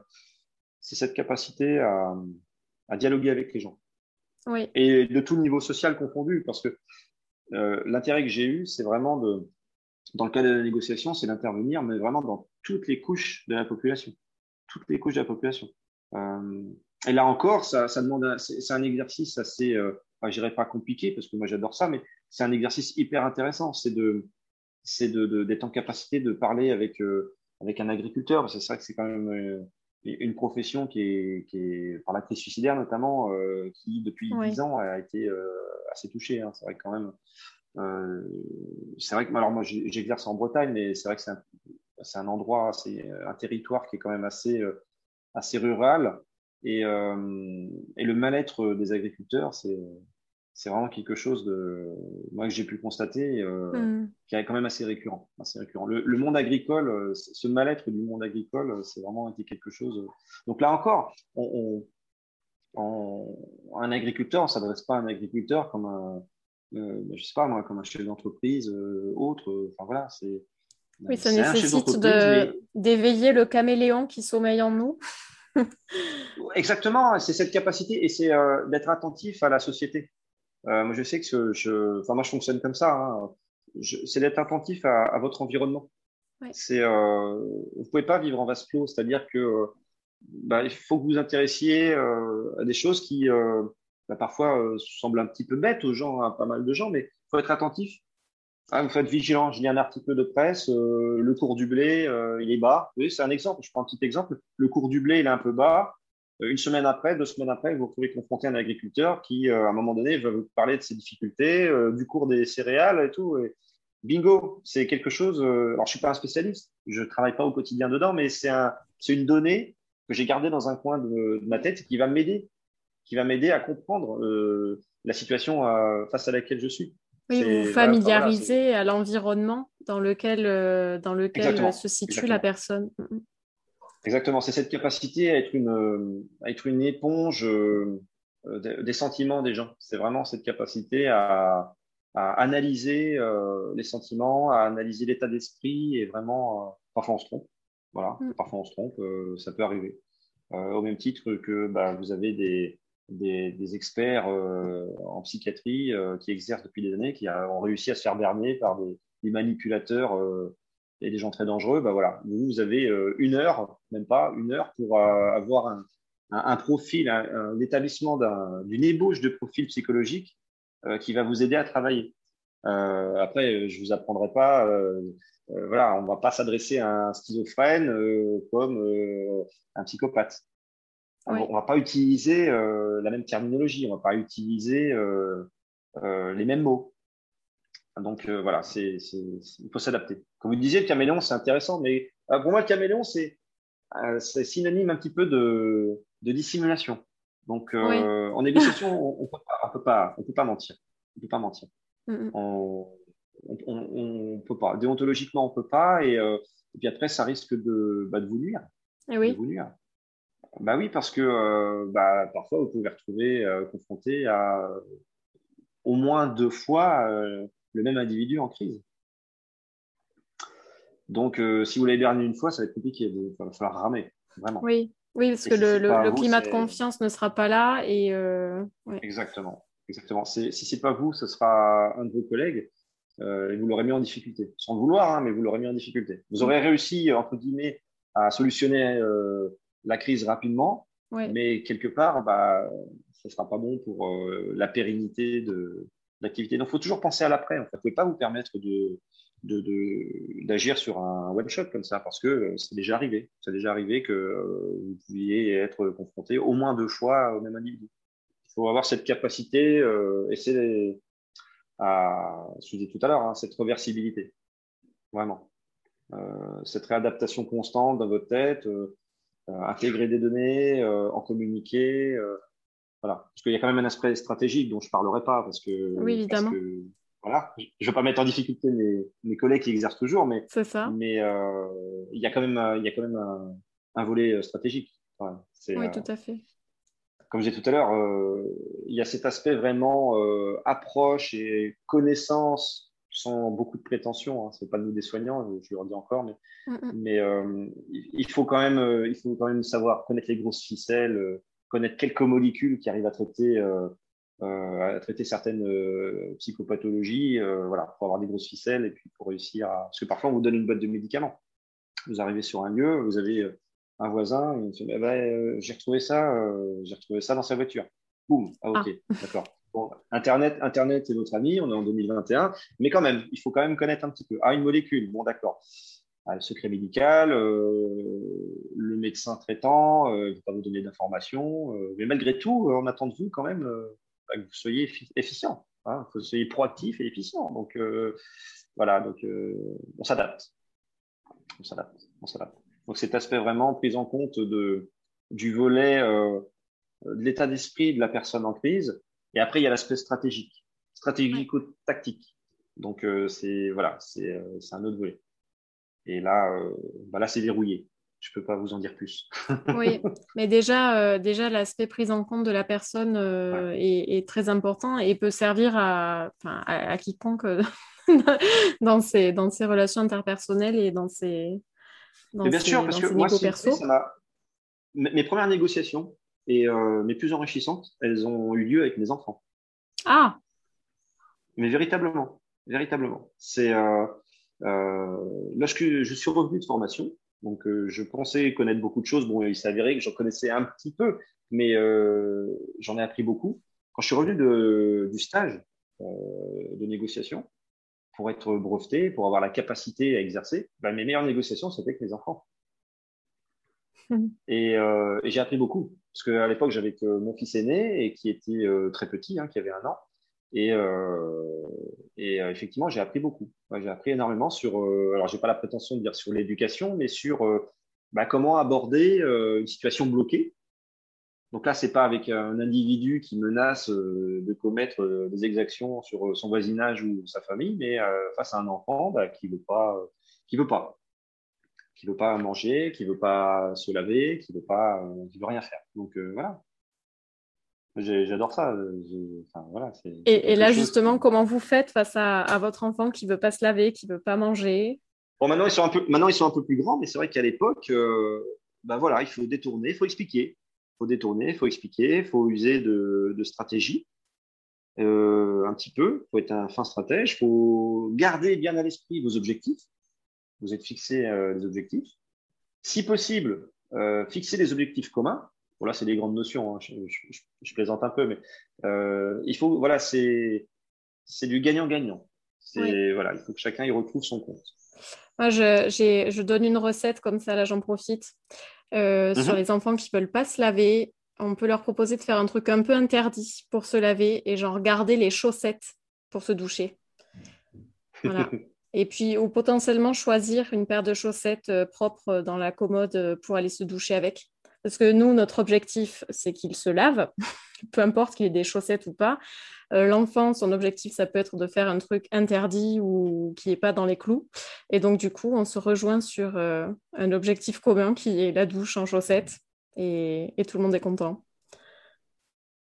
c'est cette capacité à, à dialoguer avec les gens. Oui. Et de tout niveau social confondu, parce que l'intérêt que j'ai eu, c'est vraiment de, dans le cadre de la négociation, c'est d'intervenir, mais vraiment dans toutes les couches de la population, toutes les couches de la population. Et là encore, ça, ça demande, c'est un exercice assez, enfin, je dirais pas compliqué parce que moi j'adore ça, mais c'est un exercice hyper intéressant. C'est de, c'est de, d'être en capacité de parler avec euh, avec un agriculteur, parce que c'est vrai que c'est quand même une profession qui est, qui est par la crise suicidaire notamment, qui depuis dix ans a été assez touchée. Hein. C'est vrai que quand même, c'est vrai que alors moi j'exerce en Bretagne, mais c'est vrai que c'est un, c'est un endroit, c'est un territoire qui est quand même assez, assez rural. Et, et le mal-être des agriculteurs, c'est c'est vraiment quelque chose de moi que j'ai pu constater euh, mm. qui est quand même assez récurrent assez récurrent le, monde agricole euh, ce mal-être du monde agricole euh, c'est vraiment été quelque chose donc là encore on, un agriculteur on s'adresse pas à un agriculteur comme un je sais pas moi comme un chef d'entreprise autre enfin voilà c'est oui ça nécessite d'éveiller le caméléon qui sommeille en nous Exactement, c'est cette capacité et c'est d'être attentif à la société. Euh, moi, je sais que je, enfin, moi, je fonctionne comme ça. Hein. C'est d'être attentif à, votre environnement. Ouais. C'est, euh, vous pouvez pas vivre en vase clos, c'est-à-dire que euh, bah, il faut que vous vous intéressiez euh, à des choses qui bah, parfois semblent un petit peu bêtes aux gens, à pas mal de gens, mais il faut être attentif. Ah, vous faites vigilant. Je lis un article de presse, le cours du blé, il est bas. Oui, c'est un exemple. Je prends un petit exemple. Le cours du blé, il est un peu bas. Euh, une semaine après, deux semaines après, vous vous retrouvez confronté à un agriculteur qui, euh, à un moment donné, va vous parler de ses difficultés, euh, du cours des céréales et tout. Et bingo, c'est quelque chose. alors, je suis pas un spécialiste, je travaille pas au quotidien dedans, mais c'est un, c'est une donnée que j'ai gardée dans un coin de, ma tête qui va m'aider, qui va m'aider à comprendre la situation face à laquelle je suis. Oui, vous familiariser à l'environnement dans lequel, dans lequel se situe la personne. Exactement, c'est cette capacité à être une, à être une éponge euh, des sentiments des gens. C'est vraiment cette capacité à, à analyser euh, les sentiments, à analyser l'état d'esprit et vraiment, euh, parfois on se trompe. Voilà, mm. parfois on se trompe, euh, ça peut arriver. Euh, au même titre que bah, vous avez des, des, des experts en psychiatrie qui exercent depuis des années, qui ont réussi à se faire berner par des, des manipulateurs et des gens très dangereux, bah voilà, vous, vous avez euh, une heure, même pas une heure, pour euh, avoir un, un, profil, un, établissement d'une ébauche de profil psychologique euh, qui va vous aider à travailler. après, je vous apprendrai pas, voilà, on va pas s'adresser à un schizophrène comme un psychopathe. On, on va pas utiliser la même terminologie, on va pas utiliser les mêmes mots. Donc euh, voilà, c'est, il faut s'adapter. Comme vous disiez, le caméléon, c'est intéressant, mais euh, pour moi, le caméléon, c'est, euh, c'est synonyme un petit peu de, de dissimulation. Donc en négociation, on ne peut, peut, pas, on peut pas mentir. On peut pas mentir. On, on, peut pas. Déontologiquement, on peut pas. Et, puis après, ça risque de, bah, de vous nuire. Et eh oui. De vous nuire. Bah oui, parce que bah, parfois, vous pouvez vous retrouver confronté à au moins deux fois le même individu en crise. Donc, euh, si vous l'avez berné une fois, ça va être compliqué. Il va falloir ramer, vraiment. Oui, oui parce que le, climat de confiance ne sera pas là. Et, euh, Exactement. Exactement. Si ce n'est pas vous, ce sera un de vos collègues. Euh, et vous l'aurez mis en difficulté. Sans le vouloir, hein, mais vous l'aurez mis en difficulté. Vous aurez réussi, entre guillemets, à solutionner la crise rapidement. Mais quelque part, bah, ça ne sera pas bon pour la pérennité de, d'activité. Donc, il faut toujours penser à l'après. Vous ne pouvez pas vous permettre de, d'agir sur un one shot comme ça parce que euh, c'est déjà arrivé. C'est déjà arrivé que euh, vous pouviez être confronté au moins deux fois au même individu. Il faut avoir cette capacité euh, et c'est à, je vous tout à l'heure, hein, cette reversibilité. Vraiment. Euh, cette réadaptation constante dans votre tête, euh, intégrer des données, en communiquer, voilà. Parce qu'il y a quand même un aspect stratégique dont je ne parlerai pas parce que. Oui, évidemment. voilà, je ne veux pas mettre en difficulté mes, mes collègues qui exercent toujours, mais. C'est ça. Mais euh, il y a quand même, il y a quand même un, un volet euh, stratégique. oui, euh, tout à fait. Comme je disais tout à l'heure, il y a cet aspect vraiment approche et connaissance sans beaucoup de prétention. Hein. Ce n'est pas nous des soignants, je, le redis encore, mais, mm -mm. mais euh, il faut quand même, il faut quand même savoir connaître les grosses ficelles connaître quelques molécules qui arrivent à traiter, euh, euh, à traiter certaines euh, psychopathologies, voilà, pour avoir des grosses ficelles et puis pour réussir à. Parce que parfois, on vous donne une boîte de médicaments. Vous arrivez sur un lieu, vous avez un voisin, il dit, bah, bah, j'ai retrouvé ça, j'ai retrouvé ça dans sa voiture. Boum, ah, ok, ah. d'accord. Bon, Internet, Internet est notre ami, on est en 2021, mais quand même, il faut quand même connaître un petit peu. Ah, une molécule, bon, d'accord. Le secret médical, le médecin traitant ne va pas vous donner d'informations. mais malgré tout, on attend de vous quand même bah, que vous soyez efficient, hein, que vous soyez proactif et efficient. Donc voilà, donc on s'adapte. On s'adapte. On s'adapte. Donc cet aspect vraiment prise en compte de, du volet de l'état d'esprit de la personne en crise. Et après, il y a l'aspect stratégique, stratégico-tactique. Donc, euh, c'est voilà, euh, c'est un autre volet. Et là, euh, bah là c'est verrouillé. Je ne peux pas vous en dire plus. oui, mais déjà, déjà l'aspect prise en compte de la personne est, très important et peut servir à, à, quiconque dans, ses, dans ses relations interpersonnelles et dans ses. Dans bien sûr, parce que moi, perso. mes premières négociations et mes plus enrichissantes, elles ont eu lieu avec mes enfants. Ah Mais véritablement véritablement. C'est euh, euh, lorsque je suis revenu de formation, donc euh, je pensais connaître beaucoup de choses. Bon, il s'avérait que j'en connaissais un petit peu, mais j'en ai appris beaucoup. Quand je suis revenu de, du stage de négociation, pour être breveté, pour avoir la capacité à exercer, ben, mes meilleures négociations, c'était avec mes enfants. Mmh. Et, et j'ai appris beaucoup. Parce qu'à l'époque, j'avais que mon fils aîné et qui était très petit, hein, qui avait un an. Et, euh, euh, effectivement, j'ai appris beaucoup. j'ai appris énormément sur, euh, alors j'ai pas la prétention de dire sur l'éducation, mais sur bah, comment aborder une situation bloquée. Donc là, c'est pas avec un individu qui menace de commettre des exactions sur son voisinage ou sa famille, mais face à un enfant bah, qui veut pas, qui veut pas, qui veut pas manger, qui veut pas se laver, qui veut pas, qui veut rien faire. Donc voilà, J'adore ça. voilà, et, et là, justement, comment vous faites face à, votre enfant qui veut pas se laver, qui veut pas manger? Bon, maintenant ils sont un peu, maintenant ils sont un peu plus grands, mais c'est vrai qu'à l'époque, euh, ben voilà, il faut détourner, il faut expliquer, il faut détourner, il faut expliquer, il faut user de, de stratégie euh, un petit peu. Il faut être un fin stratège. Il faut garder bien à l'esprit vos objectifs. Vous êtes fixé euh, des objectifs. Si possible, fixer des objectifs communs Bon, là, c'est des grandes notions. Hein. Je, plaisante un peu, mais euh, il faut, voilà, c'est du gagnant-gagnant. Voilà, il faut que chacun y retrouve son compte. Moi, je, je donne une recette comme ça, là, j'en profite. Euh, sur mhm. les enfants qui ne veulent pas se laver, on peut leur proposer de faire un truc un peu interdit pour se laver et genre garder les chaussettes pour se doucher. Voilà. et puis, ou potentiellement choisir une paire de chaussettes euh, propres dans la commode pour aller se doucher avec. Parce que nous, notre objectif, c'est qu'il se lave, peu importe qu'il ait des chaussettes ou pas. Euh, l'enfant, son objectif, ça peut être de faire un truc interdit ou qui n'est pas dans les clous. Et donc, du coup, on se rejoint sur euh, un objectif commun qui est la douche en chaussettes et, tout le monde est content.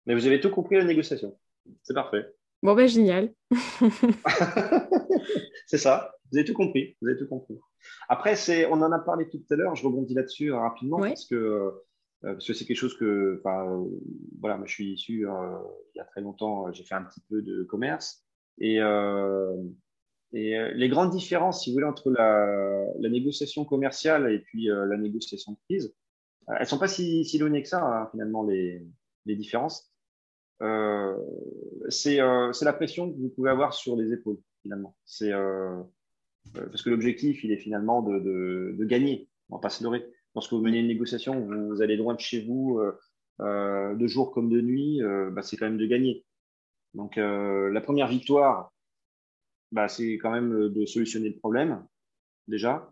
Mais vous avez tout compris la négociation. C'est parfait. Bon, ben génial. c'est ça. Vous avez tout compris. Vous avez tout compris. Après, c'est, on en a parlé tout à l'heure, je rebondis là-dessus rapidement parce que euh, parce que c'est quelque chose que, enfin, voilà, moi je suis issu euh, il y a très longtemps, j'ai fait un petit peu de commerce et euh, et les grandes différences, si vous voulez, entre la, la négociation commerciale et puis la négociation de crise, elles sont pas si, si éloignées que ça hein, finalement les, les différences. c'est la pression que vous pouvez avoir sur les épaules finalement. C'est euh, parce que l'objectif, il est finalement de, gagner. On va pas se leurrer. Lorsque vous menez une négociation, vous, allez loin de chez vous, euh, euh, de jour comme de nuit, euh, bah, c'est quand même de gagner. Donc, euh, la première victoire, bah, c'est quand même de solutionner le problème, déjà.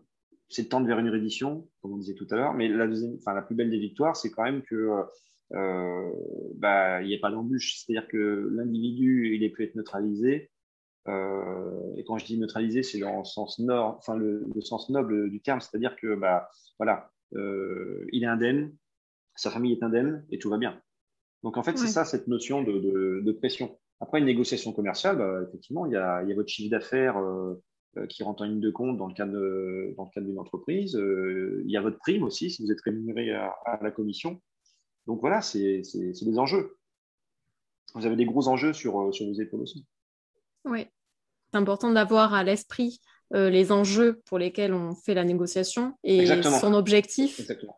C'est de tendre vers une reddition, comme on disait tout à l'heure. Mais la, deuxième, enfin, la plus belle des victoires, c'est quand même que euh, bah, il n'y a pas d'embûche. C'est-à-dire que l'individu, il est pu être neutralisé, euh, et quand je dis neutraliser, c'est dans le sens nord, enfin le, sens noble du terme, c'est-à-dire que bah voilà, euh, il est indemne, sa famille est indemne et tout va bien. Donc en fait, c'est ça cette notion de, de, de, pression. Après une négociation commerciale, bah, effectivement, il y a, il y a votre chiffre d'affaires euh, qui rentre en ligne de compte dans le cadre de, dans le cadre d'une entreprise. Il y a votre prime aussi si vous êtes rémunéré à, à la commission. Donc voilà, c'est des enjeux. Vous avez des gros enjeux sur, sur vos épaules aussi. Oui, c'est important d'avoir à l'esprit euh, les enjeux pour lesquels on fait la négociation et son objectif. Exactement.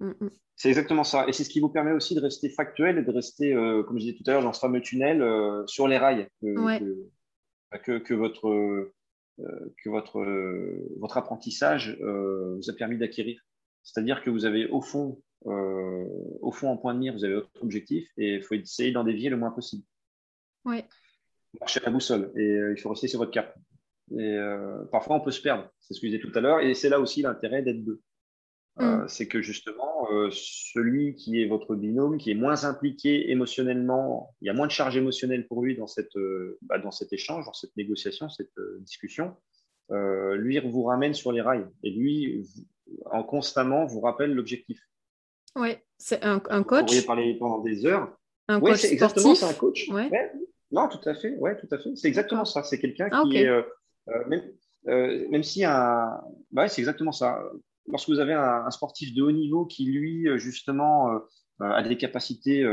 Mm, mm. C'est exactement ça. Et c'est ce qui vous permet aussi de rester factuel et de rester, euh, comme je disais tout à l'heure, dans ce fameux tunnel euh, sur les rails que, que, bah, votre, que votre, votre apprentissage vous a permis d'acquérir. C'est-à-dire que vous avez au fond, au fond en point de mire, vous avez votre objectif et il faut essayer d'en dévier le moins possible. Oui. Marcher à la boussole et il faut rester sur votre cap. Et parfois, on peut se perdre. C'est ce que je disais tout à l'heure. Et c'est là aussi l'intérêt d'être deux. Euh, mm. c'est que justement, euh, celui qui est votre binôme, qui est moins impliqué émotionnellement, il y a moins de charge émotionnelle pour lui dans, cette, euh, bah, dans cet échange, dans cette négociation, cette discussion, lui vous ramène sur les rails et lui, en constamment, vous rappelle l'objectif. Oui, c'est un, un, coach. Vous pourriez parler pendant des heures. Un coach c'est exactement ça, un coach. Non, tout à fait. Ouais, tout à fait. C'est exactement ça. C'est quelqu'un ah, qui est même, même si un, bah, c'est exactement ça lorsque vous avez un, sportif de haut niveau qui, lui, euh, justement, euh, euh, a des capacités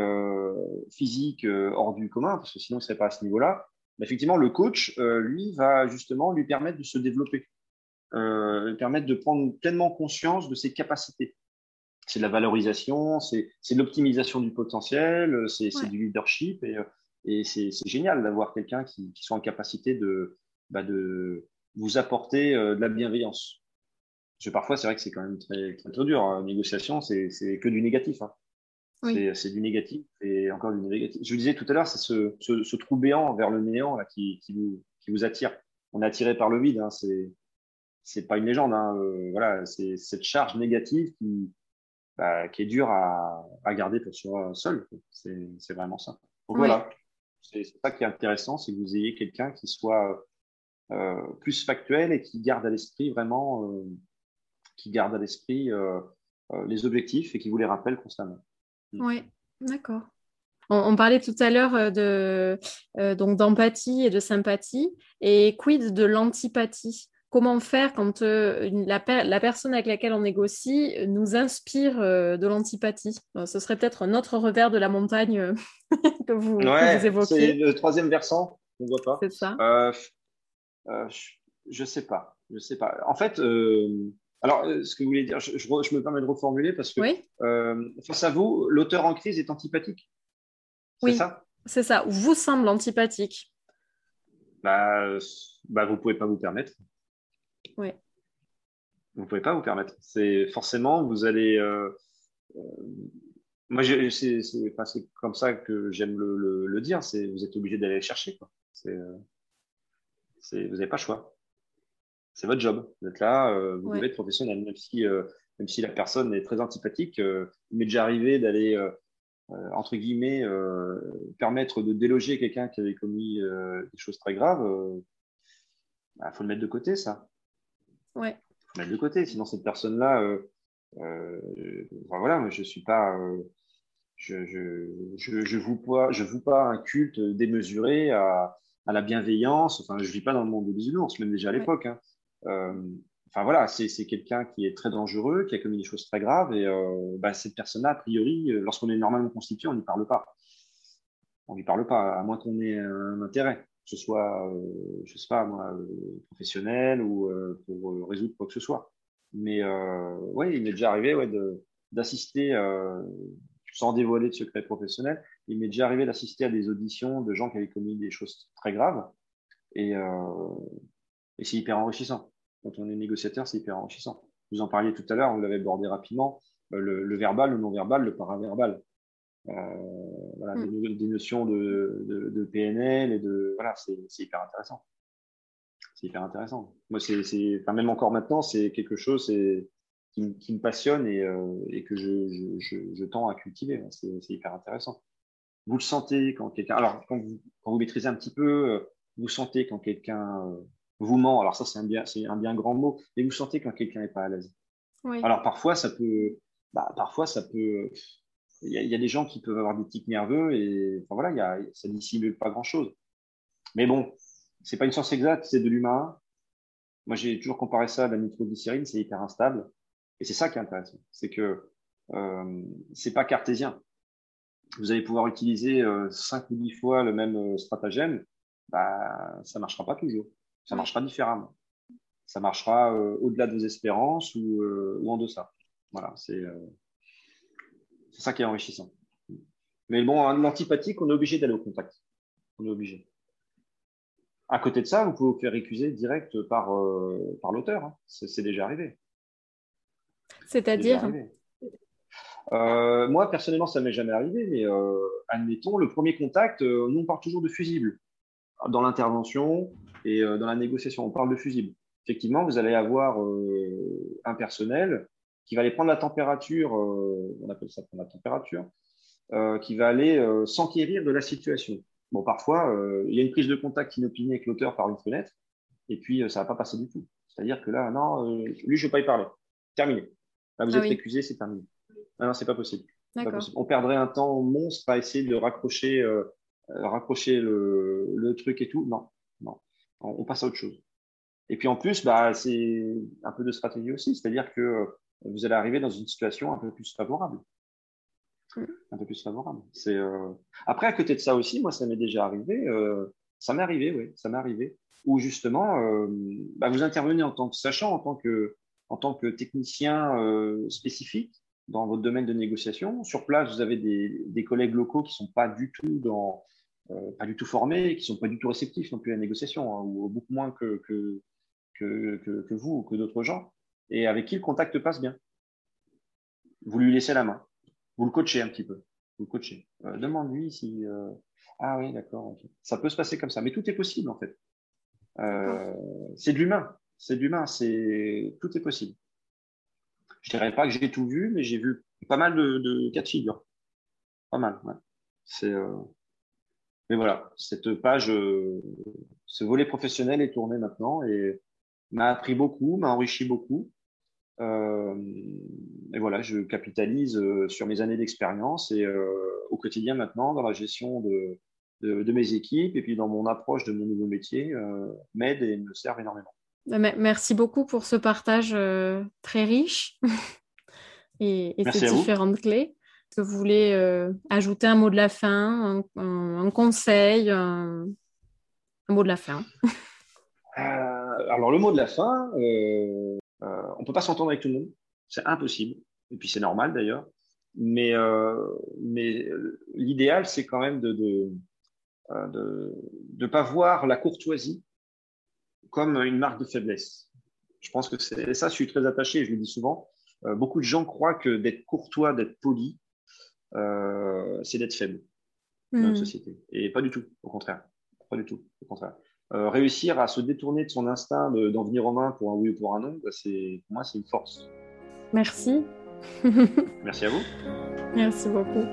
physiques hors du commun, parce que sinon, il ne serait pas à ce niveau-là, effectivement, le coach, lui, va justement lui permettre de se développer, lui permettre de prendre pleinement conscience de ses capacités. C'est de la valorisation, c'est de l'optimisation du potentiel, c'est du leadership, et, c'est génial d'avoir quelqu'un qui, soit en capacité de, bah, de vous apporter de la bienveillance. Parce que parfois, c'est vrai que c'est quand même très, très, dur. Hein. Négociation, c'est que du négatif. Hein. C'est du négatif et encore du négatif. Je vous disais tout à l'heure, c'est ce, ce, trou béant vers le néant là, qui, qui, vous, qui, vous, attire. On est attiré par le vide. Hein. C'est pas une légende. Hein. Euh, voilà, c'est cette charge négative qui, bah, qui est dure à, à, garder pour soi seul. C'est vraiment ça. Donc voilà, c'est ça qui est intéressant, c'est que vous ayez quelqu'un qui soit euh, plus factuel et qui garde à l'esprit vraiment euh, qui garde à l'esprit euh, les objectifs et qui vous les rappelle constamment. Mm. Oui, d'accord. On, parlait tout à l'heure de donc d'empathie et de sympathie. Et quid de l'antipathie? Comment faire quand la, la, personne avec laquelle on négocie nous inspire de l'antipathie Ce serait peut-être un autre revers de la montagne que, vous, ouais, évoquez. C'est le troisième versant, on ne voit pas. C'est ça. je ne sais pas. Je sais pas. En fait, alors, euh, ce que vous voulez dire, je, me permets de reformuler parce que euh, face à vous, l'auteur en crise est antipathique. C'est oui, ça? C'est ça. Vous semble antipathique. Bah, bah, vous ne pouvez pas vous permettre. Oui. Vous ne pouvez pas vous permettre. C'est forcément, vous allez. Euh, moi, c'est comme ça que j'aime le, dire. C'est vous êtes obligé d'aller chercher. Quoi. vous n'avez pas le choix c'est votre job. Vous êtes là, euh, vous devez être professionnel, même si, euh, même si la personne est très antipathique. Euh, il m'est déjà arrivé d'aller, entre guillemets, permettre de déloger quelqu'un qui avait commis des choses très graves. Il bah, faut le mettre de côté, ça. Ouais. mettre de côté, sinon cette personne-là, enfin, voilà, je suis pas. je, je, je, je vous pas, je vous pas un culte démesuré à, à la bienveillance. Enfin, je vis pas dans le monde des bisounours, même déjà à l'époque. Hein. Euh, enfin voilà, c'est quelqu'un qui est très dangereux, qui a commis des choses très graves, et euh, bah, cette personne-là, a priori, euh, lorsqu'on est normalement constitué, on n'y parle pas. On n'y parle pas, à moins qu'on ait un intérêt, ce soit, je sais pas moi, professionnel ou pour résoudre quoi que ce soit. Mais oui, il m'est déjà arrivé ouais, d'assister, sans dévoiler de secrets professionnels, il m'est déjà arrivé d'assister à des auditions de gens qui avaient commis des choses très graves. Et, c'est hyper enrichissant quand on est négociateur, c'est hyper enrichissant. Vous en parliez tout à l'heure, vous l'avez abordé rapidement, euh, le, verbal, le non-verbal, le paraverbal. Euh, voilà, mm. des, notions de, PNL et de. Voilà, c'est hyper intéressant. C'est hyper intéressant. Moi, c'est, enfin, même encore maintenant, c'est quelque chose qui, qui, me passionne et, euh, et que je, je, je, tends à cultiver. C'est, hyper intéressant. Vous le sentez quand quelqu'un. Alors, quand vous, quand vous maîtrisez un petit peu, vous sentez quand quelqu'un vous ment. Alors ça, c'est un bien, c'est un bien grand mot. Et vous sentez quand quelqu'un n'est pas à l'aise. Alors parfois, ça peut, bah, parfois ça peut. Il y, a des gens qui peuvent avoir des tics nerveux et enfin, voilà, y a, ça dissimule pas grand chose. Mais bon, c'est pas une science exacte, c'est de l'humain. Moi, j'ai toujours comparé ça à la nitroglycérine, c'est hyper instable. Et c'est ça qui est intéressant, c'est que euh, c'est pas cartésien. Vous allez pouvoir utiliser euh, 5 ou 10 fois le même euh, stratagème, bah, ça marchera pas toujours ça marchera différemment. Ça marchera euh, au-delà de vos espérances ou, euh, ou en deçà. Voilà, euh, c'est ça qui est enrichissant. Mais bon, l'antipathique, on est obligé d'aller au contact. On est obligé. À côté de ça, vous pouvez vous faire récuser direct par, par l'auteur. Hein. C'est déjà arrivé. C'est-à-dire euh, Moi, personnellement, ça ne m'est jamais arrivé, mais euh, admettons, le premier contact, euh, nous, on parle toujours de fusible dans l'intervention et dans la négociation. On parle de fusible. Effectivement, vous allez avoir un personnel qui va aller prendre la température, on appelle ça prendre la température, qui va aller s'enquérir de la situation. Bon, parfois, il y a une prise de contact inopinée avec l'auteur par une fenêtre, et puis ça ne va pas passer du tout. C'est-à-dire que là, non, lui, je ne veux pas y parler. Terminé. Là, vous ah êtes accusé, c'est terminé. Non, c'est pas possible. pas possible. On perdrait un temps monstre à essayer de raccrocher, euh, euh, raccrocher le, le, truc et tout. Non, non. On, passe à autre chose. Et puis en plus, bah, c'est un peu de stratégie aussi, c'est-à-dire que euh, vous allez arriver dans une situation un peu plus favorable. Mm. Un peu plus favorable. C'est Après, à côté de ça aussi, moi, ça m'est déjà arrivé. Ça m'est arrivé, oui, ça m'est arrivé. Où justement, bah, vous intervenez en tant que sachant, en tant que en tant que technicien euh, spécifique dans votre domaine de négociation. Sur place, vous avez des, collègues locaux qui ne sont pas du tout dans, euh, pas du tout formés, qui ne sont pas du tout réceptifs non plus à la négociation, hein, ou beaucoup moins que, que, que, vous ou que d'autres gens, et avec qui le contact passe bien. Vous lui laissez la main, vous le coachez un petit peu, vous le coachez. Euh, demande-lui si. Ah oui, d'accord. Ça peut se passer comme ça, mais tout est possible en fait. c'est de l'humain c'est de l'humain, c'est tout est possible. Je dirais pas que j'ai tout vu, mais j'ai vu pas mal de, cas de figure. Pas mal, C'est, euh, Mais voilà, cette page, euh, ce volet professionnel est tourné maintenant et m'a appris beaucoup, m'a enrichi beaucoup. Euh, et voilà, je capitalise sur mes années d'expérience et au quotidien maintenant dans la gestion de, de, mes équipes et puis dans mon approche de mon nouveau métier m'aide et me sert énormément. Merci beaucoup pour ce partage euh, très riche et, ces différentes clés. Est-ce que vous voulez euh, ajouter un mot de la fin, un, conseil, un, mot de la fin? Euh, Alors, le mot de la fin, on ne peut pas s'entendre avec tout le monde. C'est impossible. Et puis, c'est normal d'ailleurs. Mais, mais l'idéal, c'est quand même de ne de, de pas voir la courtoisie comme une marque de faiblesse. Je pense que c'est ça, je suis très attaché, je le dis souvent. Euh, beaucoup de gens croient que d'être courtois, d'être poli, euh, c'est d'être faible dans notre hmm. société. Et pas du tout, au contraire. Pas du tout, au contraire. Euh, réussir à se détourner de son instinct d'en venir en main pour un oui ou pour un non, bah, c'est, pour moi, c'est une force. Merci. Merci à vous. Merci beaucoup.